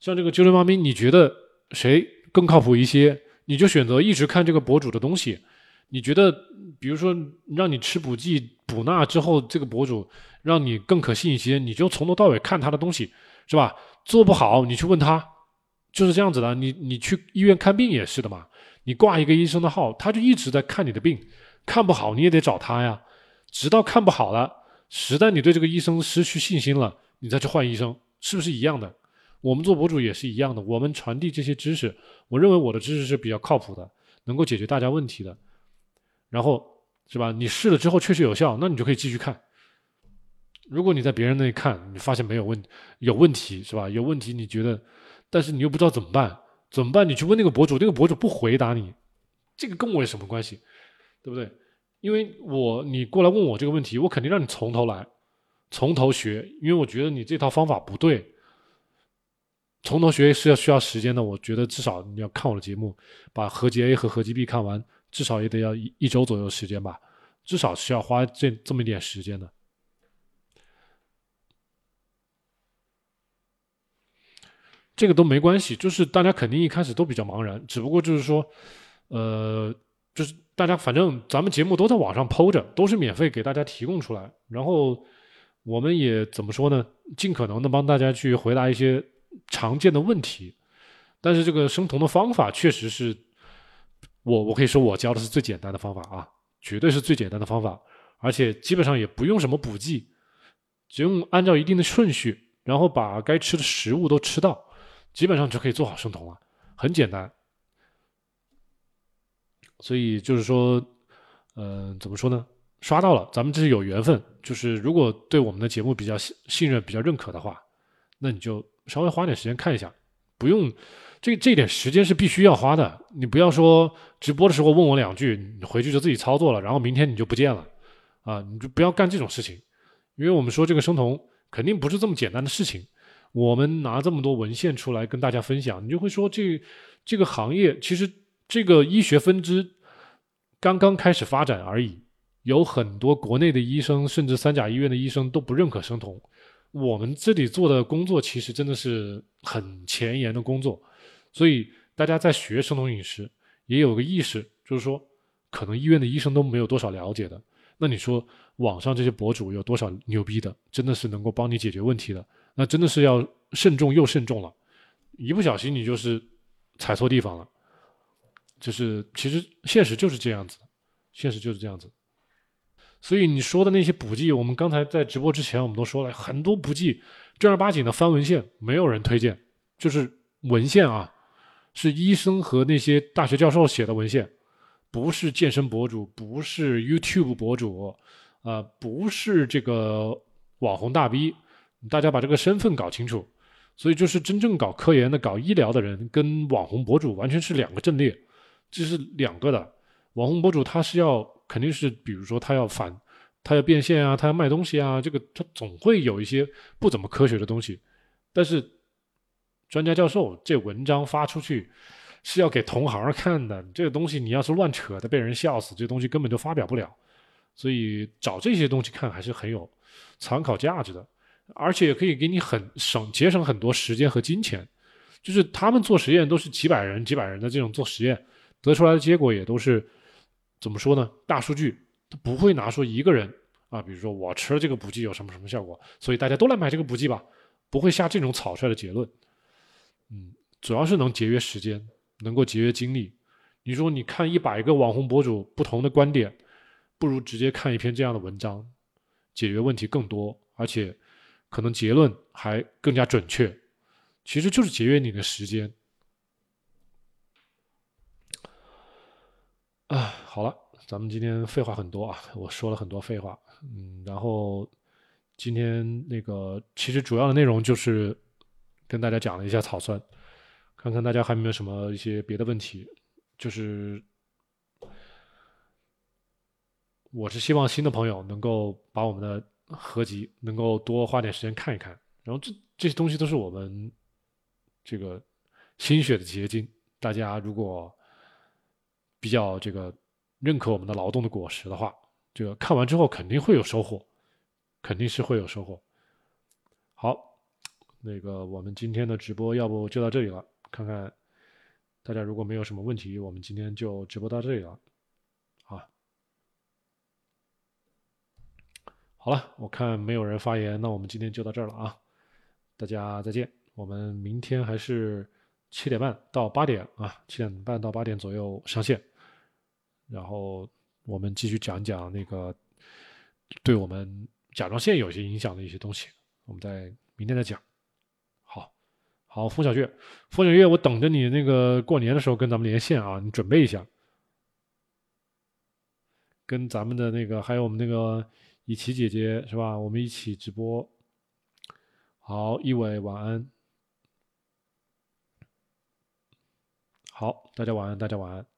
Speaker 1: 像这个啾啾妈咪，你觉得谁更靠谱一些？你就选择一直看这个博主的东西。你觉得，比如说让你吃补剂补钠之后，这个博主让你更可信一些，你就从头到尾看他的东西，是吧？做不好你去问他，就是这样子的。你你去医院看病也是的嘛，你挂一个医生的号，他就一直在看你的病。看不好你也得找他呀，直到看不好了，实在你对这个医生失去信心了，你再去换医生，是不是一样的？我们做博主也是一样的，我们传递这些知识，我认为我的知识是比较靠谱的，能够解决大家问题的。然后是吧？你试了之后确实有效，那你就可以继续看。如果你在别人那里看，你发现没有问有问题是吧？有问题你觉得，但是你又不知道怎么办，怎么办？你去问那个博主，那个博主不回答你，这个跟我有什么关系？对不对？因为我你过来问我这个问题，我肯定让你从头来，从头学，因为我觉得你这套方法不对。从头学是要需要时间的，我觉得至少你要看我的节目，把合集 A 和合集 B 看完，至少也得要一一周左右时间吧，至少是要花这这么一点时间的。这个都没关系，就是大家肯定一开始都比较茫然，只不过就是说，呃，就是大家反正咱们节目都在网上抛着，都是免费给大家提供出来，然后我们也怎么说呢？尽可能的帮大家去回答一些常见的问题，但是这个生酮的方法确实是我我可以说我教的是最简单的方法啊，绝对是最简单的方法，而且基本上也不用什么补剂，只用按照一定的顺序，然后把该吃的食物都吃到。基本上就可以做好生酮了，很简单。所以就是说，嗯，怎么说呢？刷到了，咱们这是有缘分。就是如果对我们的节目比较信信任、比较认可的话，那你就稍微花点时间看一下，不用这这点时间是必须要花的。你不要说直播的时候问我两句，你回去就自己操作了，然后明天你就不见了啊！你就不要干这种事情，因为我们说这个生酮肯定不是这么简单的事情。我们拿这么多文献出来跟大家分享，你就会说这这个行业其实这个医学分支刚刚开始发展而已，有很多国内的医生甚至三甲医院的医生都不认可生酮。我们这里做的工作其实真的是很前沿的工作，所以大家在学生酮饮食也有个意识，就是说可能医院的医生都没有多少了解的。那你说网上这些博主有多少牛逼的，真的是能够帮你解决问题的？那真的是要慎重又慎重了，一不小心你就是踩错地方了，就是其实现实就是这样子，现实就是这样子。所以你说的那些补剂，我们刚才在直播之前我们都说了很多补剂，正儿八经的翻文献没有人推荐，就是文献啊，是医生和那些大学教授写的文献，不是健身博主，不是 YouTube 博主，啊，不是这个网红大 V。大家把这个身份搞清楚，所以就是真正搞科研的、搞医疗的人，跟网红博主完全是两个阵列，这是两个的。网红博主他是要肯定是，比如说他要反，他要变现啊，他要卖东西啊，这个他总会有一些不怎么科学的东西。但是专家教授这文章发出去是要给同行看的，这个东西你要是乱扯的，被人笑死，这东西根本就发表不了。所以找这些东西看还是很有参考价值的。而且也可以给你很省节省很多时间和金钱，就是他们做实验都是几百人几百人的这种做实验，得出来的结果也都是怎么说呢？大数据它不会拿出一个人啊，比如说我吃了这个补剂有什么什么效果，所以大家都来买这个补剂吧，不会下这种草率的结论。嗯，主要是能节约时间，能够节约精力。你说你看一百个网红博主不同的观点，不如直接看一篇这样的文章，解决问题更多，而且。可能结论还更加准确，其实就是节约你的时间。啊，好了，咱们今天废话很多啊，我说了很多废话，嗯，然后今天那个其实主要的内容就是跟大家讲了一下草酸，看看大家还有没有什么一些别的问题，就是我是希望新的朋友能够把我们的。合集能够多花点时间看一看，然后这这些东西都是我们这个心血的结晶。大家如果比较这个认可我们的劳动的果实的话，这个看完之后肯定会有收获，肯定是会有收获。好，那个我们今天的直播要不就到这里了，看看大家如果没有什么问题，我们今天就直播到这里了。啊好了，我看没有人发言，那我们今天就到这儿了啊！大家再见，我们明天还是七点半到八点啊，七点半到八点左右上线，然后我们继续讲讲那个对我们甲状腺有些影响的一些东西，我们在明天再讲。好，好，风小月，风小月，我等着你那个过年的时候跟咱们连线啊，你准备一下，跟咱们的那个还有我们那个一琪姐姐是吧？我们一起直播。好，一伟晚安。好，大家晚安，大家晚安。